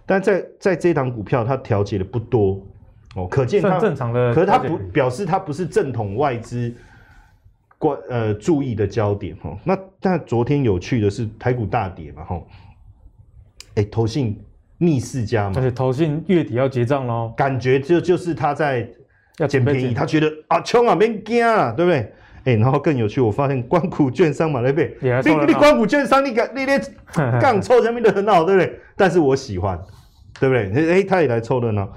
Speaker 2: 但在在这档股票它调节的不多哦，可见它
Speaker 1: 正常的，
Speaker 2: 可是它不表示它不是正统外资关呃注意的焦点哈。那但昨天有趣的是台股大跌嘛哈，哎、欸，投信逆势加嘛，
Speaker 1: 而且投信月底要结账喽，
Speaker 2: 感觉就就是他在要捡便宜，他觉得啊冲啊别惊啊，对不对？哎、欸，然后更有趣，我发现官股券商嘛，对不对？你你官股券商，你敢你连 <laughs> 杠抽下面的很好，对不对？但是我喜欢，对不对？哎、欸，他也来凑热闹。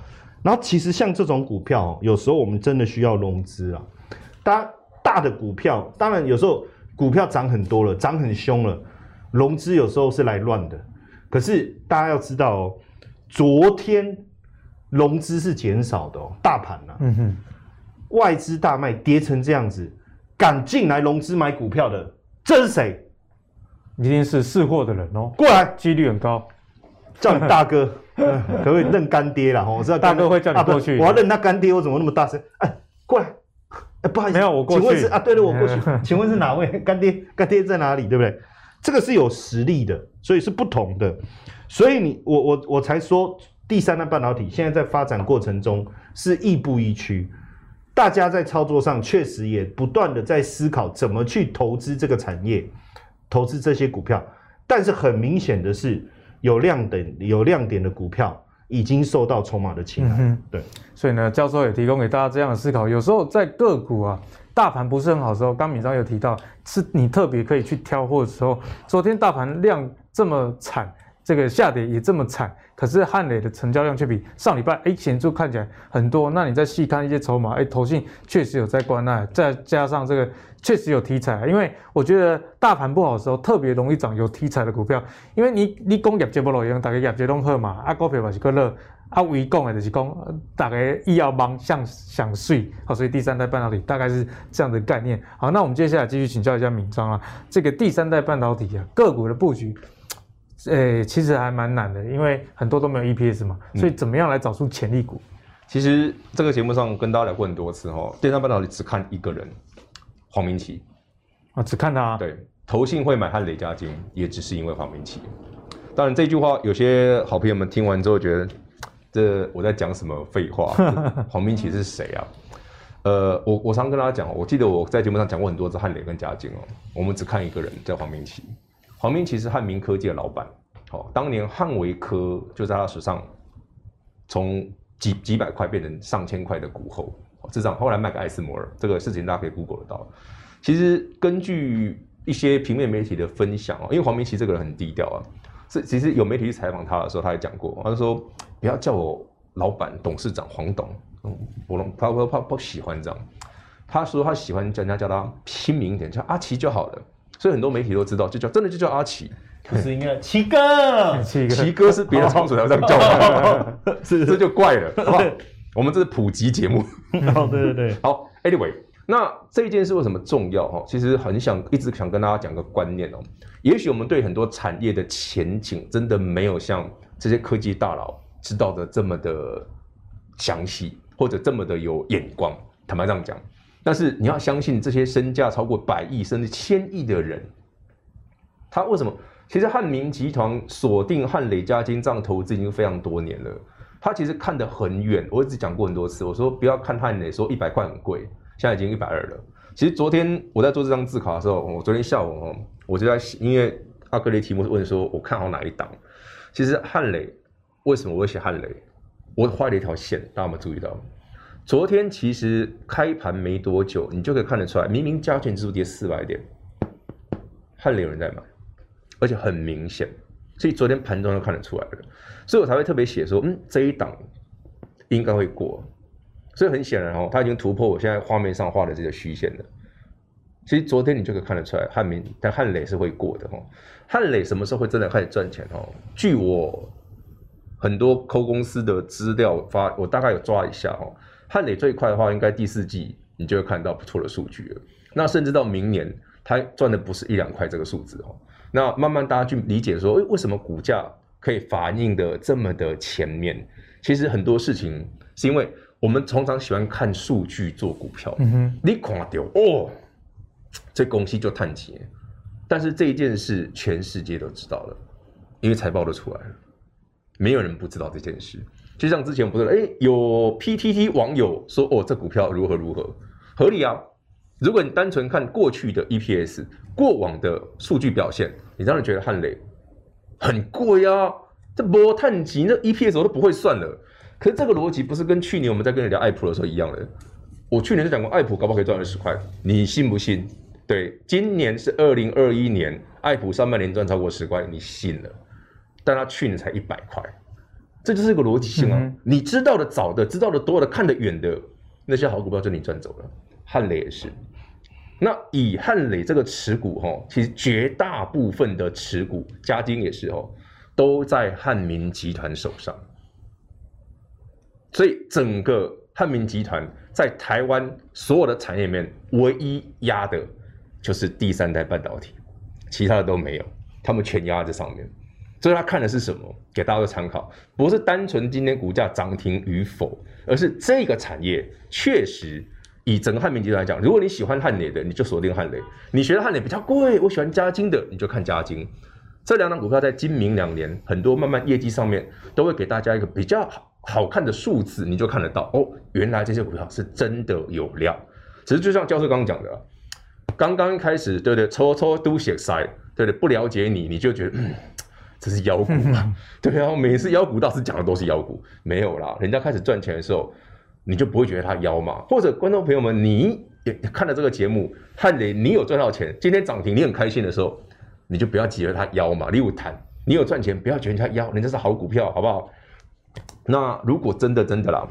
Speaker 2: 然后其实像这种股票，有时候我们真的需要融资啊。大大的股票，当然有时候股票涨很多了，涨很凶了，融资有时候是来乱的。可是大家要知道哦，昨天融资是减少的哦，大盘呐、啊，嗯哼，外资大卖，跌成这样子。敢进来融资买股票的，这是谁？
Speaker 1: 一定是识货的人哦。
Speaker 2: 过来，
Speaker 1: 几率很高。
Speaker 2: 叫你大哥，<laughs> <laughs> 可不可以认干爹了？我知道
Speaker 1: 大哥会叫你过去。
Speaker 2: 我要认他干爹，我怎么那么大声？哎，过来。哎，不好意思，
Speaker 1: 没有我过去。
Speaker 2: 请问是啊？对了，我过去。<laughs> 请问是哪位干爹？干爹在哪里？对不对？这个是有实力的，所以是不同的。所以你我我我才说，第三代半导体现在在发展过程中是亦步亦趋。大家在操作上确实也不断的在思考怎么去投资这个产业，投资这些股票。但是很明显的是，有亮点有亮点的股票已经受到筹码的青睐。嗯、对，
Speaker 1: 所以呢，教授也提供给大家这样的思考。有时候在个股啊，大盘不是很好的时候，刚敏章有提到，是你特别可以去挑货的时候。昨天大盘量这么惨。这个下跌也这么惨，可是汉磊的成交量却比上礼拜哎显著看起来很多。那你再细看一些筹码，哎，投信确实有在关爱，再加上这个确实有题材。因为我觉得大盘不好的时候，特别容易涨有题材的股票。因为你你讲业绩不一样，大家业绩都好嘛，啊股票嘛是个热，啊唯讲的就是讲大家意要忙想想睡，好，所以第三代半导体大概是这样的概念。好，那我们接下来继续请教一下闵漳啊，这个第三代半导体啊个股的布局。诶、欸，其实还蛮难的，因为很多都没有 EPS 嘛，所以怎么样来找出潜力股？
Speaker 3: 嗯、其实这个节目上跟大家聊过很多次哦，电商半导体只看一个人，黄明启
Speaker 1: 啊，只看他、啊。
Speaker 3: 对，投信会买汉磊嘉晶，也只是因为黄明启。当然这句话有些好朋友们听完之后觉得，这我在讲什么废话？<laughs> 黄明启是谁啊？呃，我我常跟大家讲，我记得我在节目上讲过很多次汉磊跟嘉晶哦，我们只看一个人，叫黄明启。黄明启是汉明科技的老板，好，当年汉维科就在他手上，从几几百块变成上千块的股后，这样后来卖给艾斯摩尔，这个事情大家可以 Google 得到。其实根据一些平面媒体的分享哦，因为黄明启这个人很低调啊，是其实有媒体去采访他的时候，他也讲过，他说不要叫我老板、董事长黄董，嗯，我他他他不喜欢这样，他说他喜欢叫人家叫他亲民一点，叫阿奇就好了。所以很多媒体都知道，就叫真的就叫阿奇，
Speaker 2: 不是应该奇哥，
Speaker 3: 奇哥。是别的仓鼠才这样叫。<laughs> 的，是。这就怪了，好不好？我们这是普及节目，<laughs>
Speaker 2: 哦，对对对，
Speaker 3: 好，Anyway，那这一件事为什么重要哈？其实很想一直想跟大家讲个观念哦，也许我们对很多产业的前景真的没有像这些科技大佬知道的这么的详细，或者这么的有眼光，坦白这样讲。但是你要相信这些身价超过百亿甚至千亿的人，他为什么？其实汉明集团锁定汉磊家金这样投资已经非常多年了。他其实看得很远，我一直讲过很多次，我说不要看汉磊说一百块很贵，现在已经一百二了。其实昨天我在做这张字卡的时候，我昨天下午哦，我就在因为阿格雷题目问说我看好哪一档。其实汉磊为什么我会写汉磊？我画了一条线，大家有没有注意到？昨天其实开盘没多久，你就可以看得出来，明明加权指数跌四百点，汉磊有人在买，而且很明显，所以昨天盘中就看得出来了，所以我才会特别写说，嗯，这一档应该会过，所以很显然哦，它已经突破我现在画面上画的这个虚线了。其实昨天你就可以看得出来，汉明但汉磊是会过的哦。汉磊什么时候会真的开始赚钱哦？据我很多抠公司的资料发，我大概有抓一下哦。汉磊最快的话，应该第四季你就会看到不错的数据了。那甚至到明年，它赚的不是一两块这个数字哦。那慢慢大家去理解说，为什么股价可以反映的这么的前面？其实很多事情是因为。我们常常喜欢看数据做股票，嗯哼，你看到哦，这公司就探底，但是这一件事全世界都知道了，因为财报都出来了，没有人不知道这件事。就像之前不是，哎，有 PTT 网友说，哦，这股票如何如何，合理啊。如果你单纯看过去的 EPS，过往的数据表现，你当然觉得汉磊很贵啊，这波叹气，那 EPS 我都不会算了。可是这个逻辑不是跟去年我们在跟你聊爱普的时候一样的？我去年就讲过，爱普搞不可以赚二十块，你信不信？对，今年是二零二一年，爱普上半年赚超过十块，你信了？但他去年才一百块，这就是一个逻辑性啊！嗯、你知道的早的，知道的多的，看得远的那些好股票就你赚走了。汉磊也是，那以汉磊这个持股哈，其实绝大部分的持股，嘉金也是哦，都在汉民集团手上。所以整个汉民集团在台湾所有的产业里面，唯一压的就是第三代半导体，其他的都没有，他们全压在上面。所以他看的是什么？给大家做参考，不是单纯今天股价涨停与否，而是这个产业确实以整个汉民集团来讲，如果你喜欢汉磊的，你就锁定汉磊；你觉得汉磊比较贵，我喜欢嘉金的，你就看嘉金。这两档股票在今明两年，很多慢慢业绩上面都会给大家一个比较好。好看的数字，你就看得到哦。原来这些股票是真的有料。其实就像教授刚刚讲的，刚刚一开始，对不对？抽抽都写塞，对不对？不了解你，你就觉得嗯，这是妖股嘛？<laughs> 对啊，每次妖股大师讲的都是妖股，没有啦。人家开始赚钱的时候，你就不会觉得他妖嘛？或者观众朋友们，你也看了这个节目，汉磊，你有赚到钱，今天涨停，你很开心的时候，你就不要急着他妖嘛。你有谈，你有赚钱，不要觉得他妖，人家是好股票，好不好？那如果真的真的啦，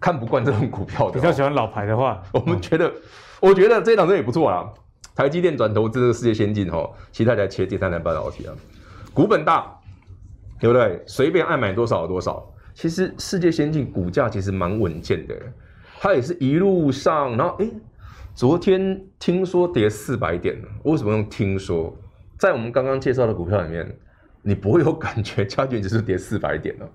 Speaker 3: 看不惯这种股票的，
Speaker 1: 比较喜欢老牌的话，
Speaker 3: 我们觉得，嗯、我觉得这一档真的也不错啦。台积电转投资这个世界先进哈，其他在切第三代半导体啊，股本大，对不对？随便爱买多少有多少。其实世界先进股价其实蛮稳健的，它也是一路上，然后哎，昨天听说跌四百点，为什么用听说？在我们刚刚介绍的股票里面。你不会有感觉，加权指数 <laughs> 跌四百点呢？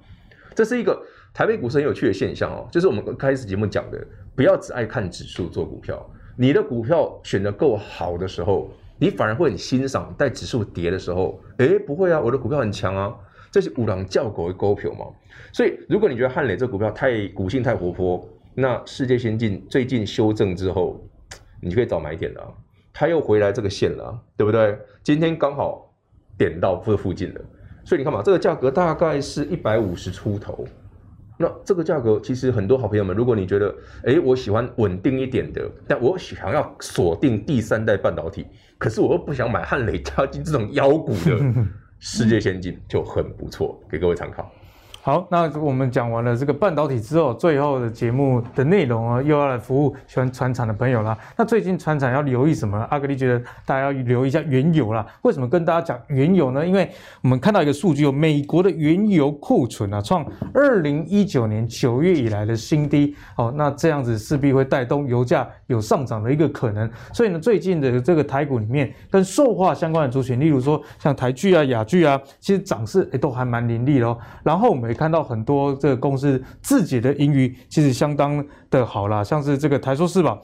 Speaker 3: 这是一个台北股市很有趣的现象哦。就是我们开始节目讲的，不要只爱看指数做股票。你的股票选得够好的时候，你反而会很欣赏在指数跌的时候。诶，不会啊，我的股票很强啊。这是五郎叫狗的股票嘛。所以，如果你觉得汉磊这股票太股性太活泼，那世界先进最近修正之后，你就可以找买点了。它又回来这个线了，对不对？今天刚好。点到这附近了，所以你看嘛，这个价格大概是一百五十出头。那这个价格其实很多好朋友们，如果你觉得，哎，我喜欢稳定一点的，但我想要锁定第三代半导体，可是我又不想买汉雷、嘉晶这种妖股的世界先进，就很不错，给各位参考。
Speaker 1: 好，那我们讲完了这个半导体之后，最后的节目的内容啊，又要来服务喜欢船厂的朋友啦。那最近船厂要留意什么？阿格力觉得大家要留意一下原油啦。为什么跟大家讲原油呢？因为我们看到一个数据，有美国的原油库存啊，创二零一九年九月以来的新低。哦，那这样子势必会带动油价有上涨的一个可能。所以呢，最近的这个台股里面跟塑化相关的族群，例如说像台聚啊、雅聚啊，其实涨势诶都还蛮凌厉的哦。然后我们。看到很多这个公司自己的盈余其实相当的好啦，像是这个台塑四宝，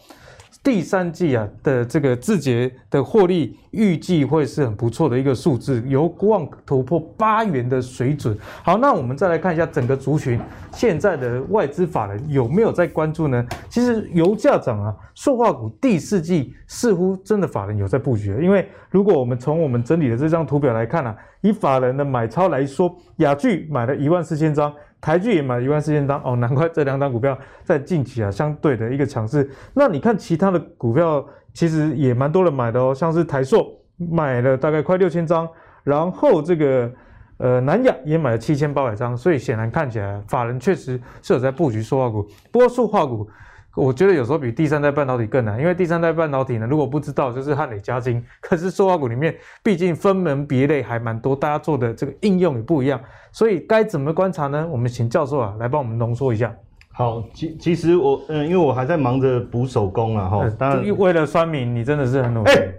Speaker 1: 第三季啊的这个字节的获利预计会是很不错的一个数字，有望突破八元的水准。好，那我们再来看一下整个族群现在的外资法人有没有在关注呢？其实油价涨啊，塑化股第四季似乎真的法人有在布局，因为如果我们从我们整理的这张图表来看啊。以法人的买超来说，雅聚买了一万四千张，台剧也买了一万四千张，哦，难怪这两档股票在近期啊相对的一个强势。那你看其他的股票，其实也蛮多人买的哦，像是台硕买了大概快六千张，然后这个呃，南亚也买了七千八百张，所以显然看起来法人确实是有在布局塑化股。不过塑化股，我觉得有时候比第三代半导体更难，因为第三代半导体呢，如果不知道就是汉磊嘉晶，<laughs> 可是塑化股里面毕竟分门别类还蛮多，大家做的这个应用也不一样，所以该怎么观察呢？我们请教授啊来帮我们浓缩一下。
Speaker 2: 好，其其实我嗯，因为我还在忙着补手工啊，哈，当然
Speaker 1: 为了酸民，你真的是很努力。欸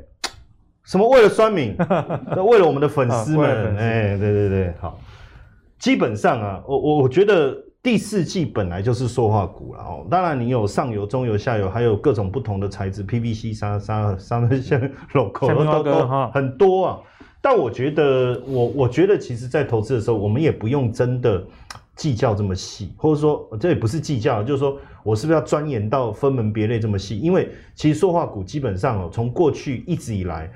Speaker 2: 什么为了酸民？<laughs> 为了我们的粉丝们，哎，对对对，好。基本上啊，我我我觉得第四季本来就是塑化股了哦。当然，你有上游、中游、下游，还有各种不同的材质，PVC、沙沙沙那些 logo 都都很多啊。但我觉得，我我觉得，其实，在投资的时候，我们也不用真的计较这么细，或者说，这也不是计较，就是说我是不是要钻研到分门别类这么细？因为其实塑化股基本上哦，从过去一直以来。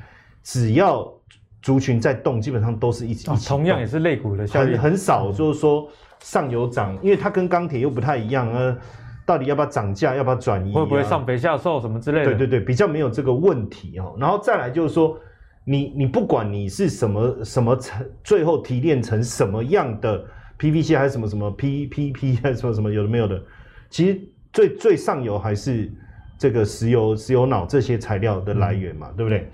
Speaker 2: 只要族群在动，基本上都是一起。
Speaker 1: 同样也是类股的，
Speaker 2: 很很少就是说上游涨，因为它跟钢铁又不太一样啊。到底要不要涨价，要不要转移？
Speaker 1: 会不会上肥下瘦什么之类的？
Speaker 2: 对对对，比较没有这个问题哦。然后再来就是说，你你不管你是什么什么成，最后提炼成什么样的 PVC 还是什么什么 PPP 还是什么什么有的没有的，其实最最上游还是这个石油石油脑这些材料的来源嘛，嗯、对不对？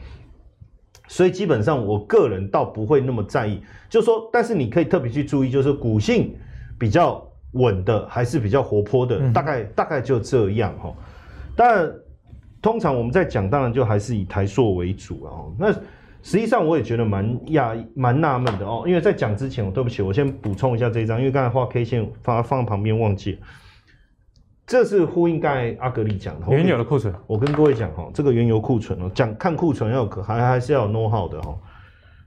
Speaker 2: 所以基本上，我个人倒不会那么在意，就是说，但是你可以特别去注意，就是股性比较稳的，还是比较活泼的，大概大概就这样哈。当然，通常我们在讲，当然就还是以台塑为主啊。那实际上我也觉得蛮讶蛮纳闷的哦，因为在讲之前，我对不起，我先补充一下这一张，因为刚才画 K 线放放旁边忘记了。这是呼应刚才阿格里讲的
Speaker 1: 原油的库存。
Speaker 2: 我跟各位讲哈，这个原油库存哦，讲看库存要还还是要有 know how 的哈，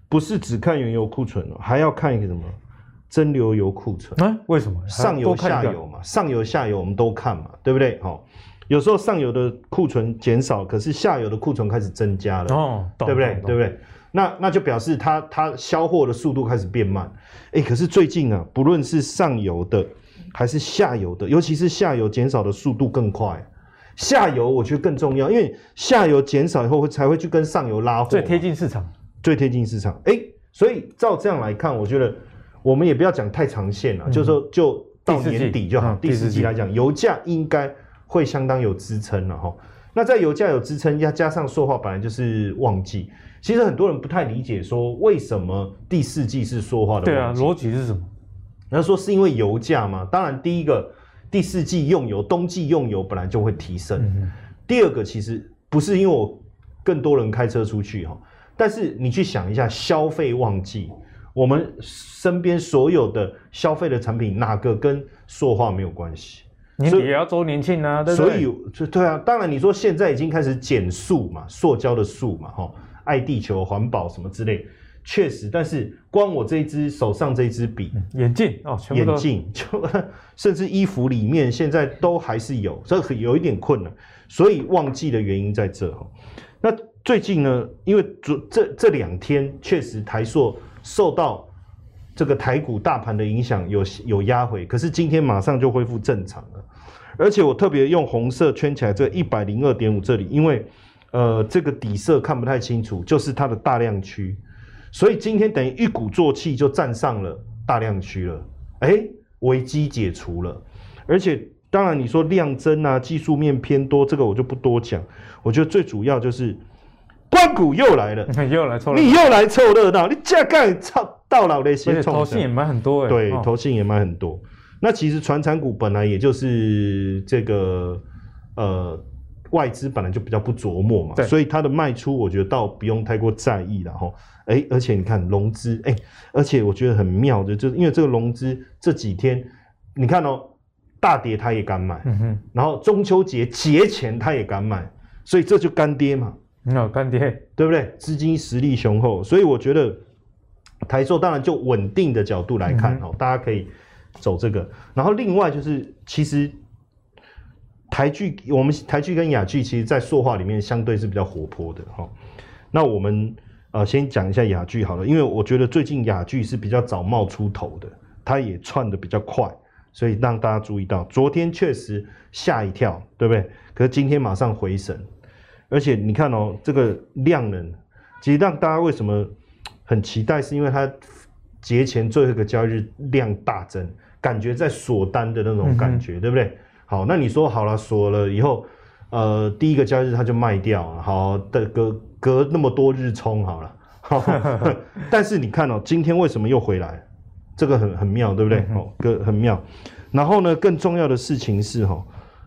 Speaker 2: 不是只看原油库存哦，还要看一个什么蒸馏油库存
Speaker 1: 啊？为什么？
Speaker 2: 上游下游嘛，上游下游我们都看嘛，对不对？哦，有时候上游的库存减少，可是下游的库存开始增加了哦，对不对？对不对？那那就表示它它销货的速度开始变慢。哎，可是最近啊，不论是上游的。还是下游的，尤其是下游减少的速度更快。下游我觉得更重要，因为下游减少以后会才会去跟上游拉货，
Speaker 1: 最贴近市场，
Speaker 2: 最贴近市场。哎、欸，所以照这样来看，我觉得我们也不要讲太长线了，嗯、就是说就到年底就好。第四季来讲，油价应该会相当有支撑了哈。那在油价有支撑，加加上塑化本来就是旺季，其实很多人不太理解说为什么第四季是塑化的旺季。
Speaker 1: 对啊，逻辑是什么？
Speaker 2: 然后说是因为油价嘛？当然，第一个第四季用油，冬季用油本来就会提升。嗯、第二个其实不是因为我更多人开车出去哈，但是你去想一下，消费旺季，我们身边所有的消费的产品哪个跟塑化没有关系？
Speaker 1: 年底也要周年庆啊，对不对？
Speaker 2: 所以，对啊，当然你说现在已经开始减塑嘛，塑胶的塑嘛，哈，爱地球、环保什么之类。确实，但是光我这一支手上这一支笔，
Speaker 1: 眼镜哦，
Speaker 2: 眼镜 <laughs> 就甚至衣服里面现在都还是有，这有一点困难，所以旺季的原因在这哈。那最近呢，因为这这这两天确实台塑受到这个台股大盘的影响有有压回，可是今天马上就恢复正常了，而且我特别用红色圈起来这一百零二点五这里，因为呃这个底色看不太清楚，就是它的大量区。所以今天等于一鼓作气就站上了大量区了，哎，危机解除了，而且当然你说量增啊，技术面偏多，这个我就不多讲。我觉得最主要就是官股又来了，<laughs>
Speaker 1: 又来凑，
Speaker 2: 你又来凑热闹，你这干操到老的先
Speaker 1: 投信也买很多哎，
Speaker 2: 对，投信也买很多。那其实传产股本来也就是这个呃。外资本来就比较不琢磨嘛，所以它的卖出，我觉得倒不用太过在意了哈。哎、欸，而且你看融资，哎、欸，而且我觉得很妙的，就是因为这个融资这几天，你看哦、喔，大跌他也敢买，嗯、然后中秋节节前他也敢买，所以这就干爹嘛，
Speaker 1: 有干爹，
Speaker 2: 对不对？资金实力雄厚，所以我觉得台塑当然就稳定的角度来看哦，大家可以走这个。然后另外就是其实。台剧，我们台剧跟亚剧，其实，在塑化里面相对是比较活泼的哈。那我们呃先讲一下亚剧好了，因为我觉得最近亚剧是比较早冒出头的，它也窜的比较快，所以让大家注意到，昨天确实吓一跳，对不对？可是今天马上回神，而且你看哦，这个量能，其实让大家为什么很期待，是因为它节前最后一个交易日量大增，感觉在锁单的那种感觉，嗯、对不对？好，那你说好了锁了以后，呃，第一个交易日它就卖掉，好的隔隔那么多日冲好了，好，<laughs> 但是你看哦，今天为什么又回来？这个很很妙，对不对？哦、嗯，个很妙。然后呢，更重要的事情是哈，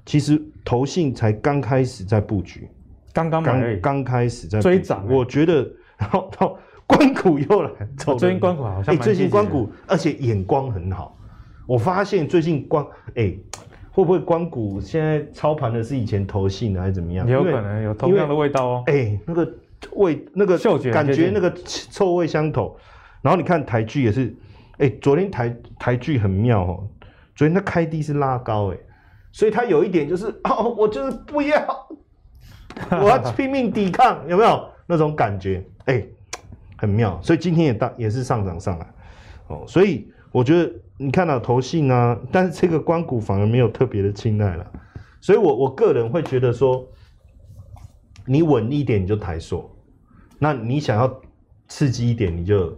Speaker 2: 其实投信才刚开始在布局，
Speaker 1: 刚刚买，
Speaker 2: 刚开始在
Speaker 1: 追涨。
Speaker 2: 我觉得，<laughs> 然后到关谷又来，
Speaker 1: 最近关谷好像
Speaker 2: 最近关谷，而且眼光很好。我发现最近关哎，会不会官股现在操盘的是以前投信的还是怎么样？
Speaker 1: 有可能有同样的味道哦。
Speaker 2: 哎，那个味，那个嗅觉，感觉那个臭味相投。然后你看台剧也是。哎，昨天台台剧很妙哦，昨天它开低是拉高哎，所以它有一点就是哦，我就是不要，<laughs> 我要拼命抵抗，有没有？那种感觉？哎，很妙，所以今天也大也是上涨上来。哦，所以我觉得你看到投信啊，但是这个关谷反而没有特别的青睐了，所以我我个人会觉得说，你稳一点你就台塑，那你想要刺激一点你就。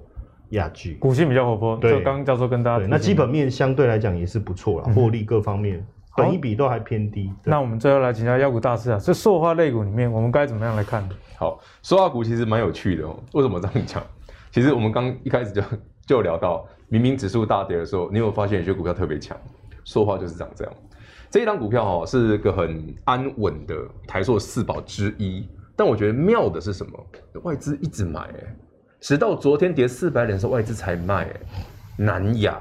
Speaker 2: 亚剧
Speaker 1: 股性比较活泼，对，就刚刚教授跟大家，
Speaker 2: 那基本面相对来讲也是不错啦，获、嗯、利各方面，本一比都还偏低。
Speaker 1: 那我们最后来请教妖股大师啊，这塑化类股里面，我们该怎么样来看？
Speaker 3: 好，塑化股其实蛮有趣的哦。为什么这样讲？其实我们刚一开始就 <laughs> 就聊到，明明指数大跌的时候，你有发现有些股票特别强？塑化就是长这样。这一档股票哦，是个很安稳的台塑四宝之一，但我觉得妙的是什么？外资一直买哎。直到昨天跌四百点的时候，外资才卖。南亚，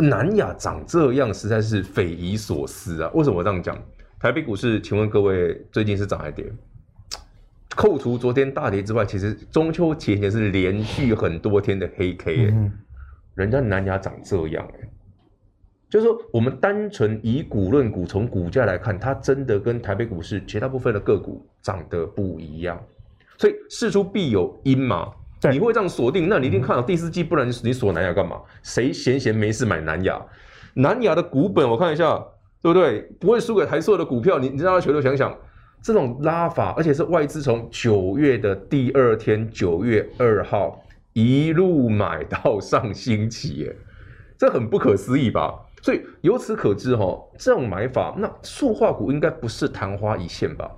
Speaker 3: 南亚长这样，实在是匪夷所思啊！为什么我这样讲？台北股市，请问各位最近是涨还是跌？扣除昨天大跌之外，其实中秋前前是连续很多天的黑 K 哎、嗯，人家南亚长这样哎，就是说我们单纯以股论股，从股价来看，它真的跟台北股市绝大部分的个股长得不一样。所以事出必有因嘛，你会这样锁定？那你一定看到第四季，不然你锁南亚干嘛？谁闲闲没事买南亚？南亚的股本我看一下，对不对？不会输给台塑的股票。你你让他全都想想，这种拉法，而且是外资从九月的第二天，九月二号一路买到上星期，耶，这很不可思议吧？所以由此可知，哈，这种买法，那塑化股应该不是昙花一现吧？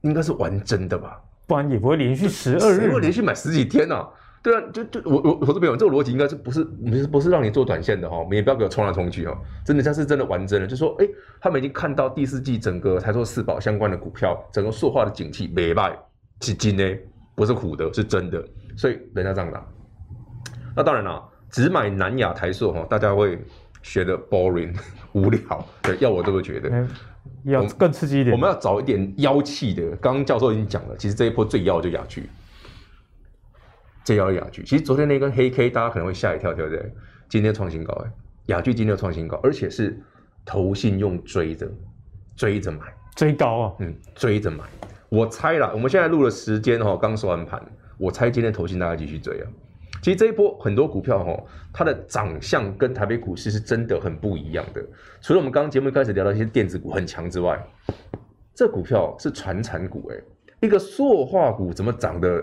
Speaker 3: 应该是玩真的吧？
Speaker 1: 不然也不会连续十二日，
Speaker 3: 会连续买十几天呐、啊？对啊，就就我我我这边有这个逻辑，应该是不是不是不是让你做短线的哈？我们也不要给我冲来冲去哦。真的，像是真的玩真了，就说哎，他们已经看到第四季整个台塑四宝相关的股票，整个塑化的景气没败，是金呢，不是唬的，是真的。所以人家这样打。那当然了，只买南亚台塑哈，大家会学的 boring 无聊。对，要我都会觉得。嗯
Speaker 1: 要更刺激一点，
Speaker 3: 我们要找一点妖气的。刚刚教授已经讲了，其实这一波最妖的就亚剧，最妖的亚剧。其实昨天那根黑 K，大家可能会吓一跳，对不对？今天创新高，哎，亚剧今天创新高，而且是投信用追的，追着买，
Speaker 1: 追高啊，
Speaker 3: 嗯，追着买。我猜啦，我们现在录的时间哈，刚收完盘，我猜今天投信大概继续追啊。其实这一波很多股票哦，它的长相跟台北股市是真的很不一样的。除了我们刚刚节目一开始聊到一些电子股很强之外，这股票是传产股诶，一个塑化股怎么长得，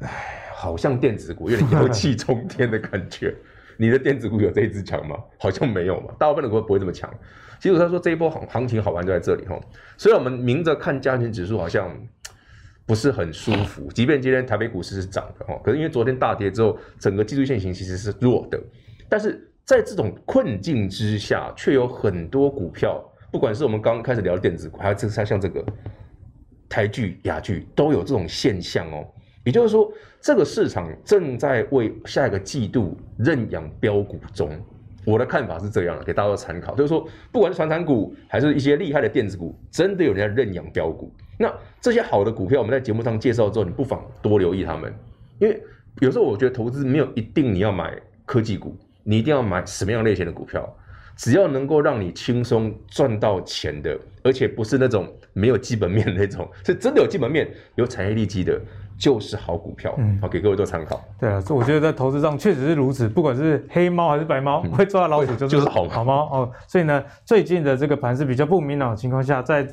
Speaker 3: 哎，好像电子股有点妖气冲天的感觉。你的电子股有这一支强吗？好像没有嘛，大部分的股不会这么强。其实他说这一波行行情好玩就在这里哈，所以我们明着看加权指数好像。不是很舒服，即便今天台北股市是涨的哈，可是因为昨天大跌之后，整个技术线型其实是弱的。但是在这种困境之下，却有很多股票，不管是我们刚开始聊电子股，还有这像像这个台剧、亚剧，都有这种现象哦。也就是说，这个市场正在为下一个季度认养标股中。我的看法是这样的，给大家参考，就是说，不管是传产股还是一些厉害的电子股，真的有人在认养标股。那这些好的股票，我们在节目上介绍之后，你不妨多留意他们，因为有时候我觉得投资没有一定你要买科技股，你一定要买什么样类型的股票，只要能够让你轻松赚到钱的，而且不是那种没有基本面的那种，<laughs> 是真的有基本面、有产业利基的，就是好股票。嗯，好，给各位做参考。
Speaker 1: 对啊，所以我觉得在投资上确实是如此，不管是黑猫还是白猫，会抓老鼠就是、<laughs>
Speaker 3: 就是好
Speaker 1: 好猫哦。所以呢，最近的这个盘是比较不明朗的情况下，在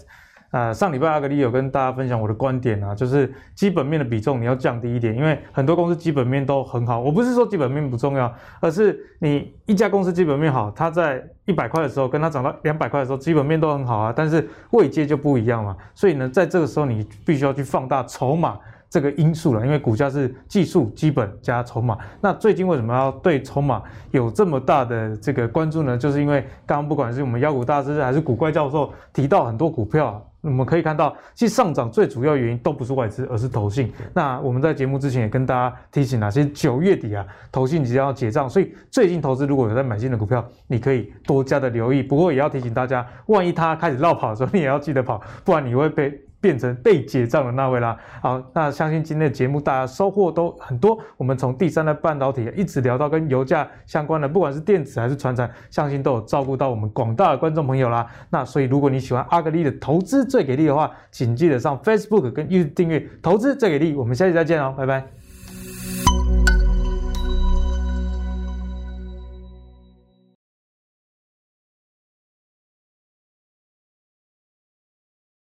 Speaker 1: 呃，上礼拜阿格力有跟大家分享我的观点啊，就是基本面的比重你要降低一点，因为很多公司基本面都很好。我不是说基本面不重要，而是你一家公司基本面好，它在一百块的时候跟它涨到两百块的时候，基本面都很好啊，但是位阶就不一样嘛。所以呢，在这个时候你必须要去放大筹码这个因素了，因为股价是技术基本加筹码。那最近为什么要对筹码有这么大的这个关注呢？就是因为刚刚不管是我们妖股大师还是古怪教授提到很多股票。我们可以看到，其实上涨最主要原因都不是外资，而是投信。那我们在节目之前也跟大家提醒了，其实九月底啊，投信即将要结账，所以最近投资如果有在买新的股票，你可以多加的留意。不过也要提醒大家，万一它开始绕跑的时候，你也要记得跑，不然你会被。变成被结账的那位啦。好，那相信今天的节目大家收获都很多。我们从第三代半导体一直聊到跟油价相关的，不管是电子还是船产，相信都有照顾到我们广大的观众朋友啦。那所以如果你喜欢阿格力的投资最给力的话，请记得上 Facebook 跟 YouTube 订阅投资最给力。我们下期再见哦，拜拜。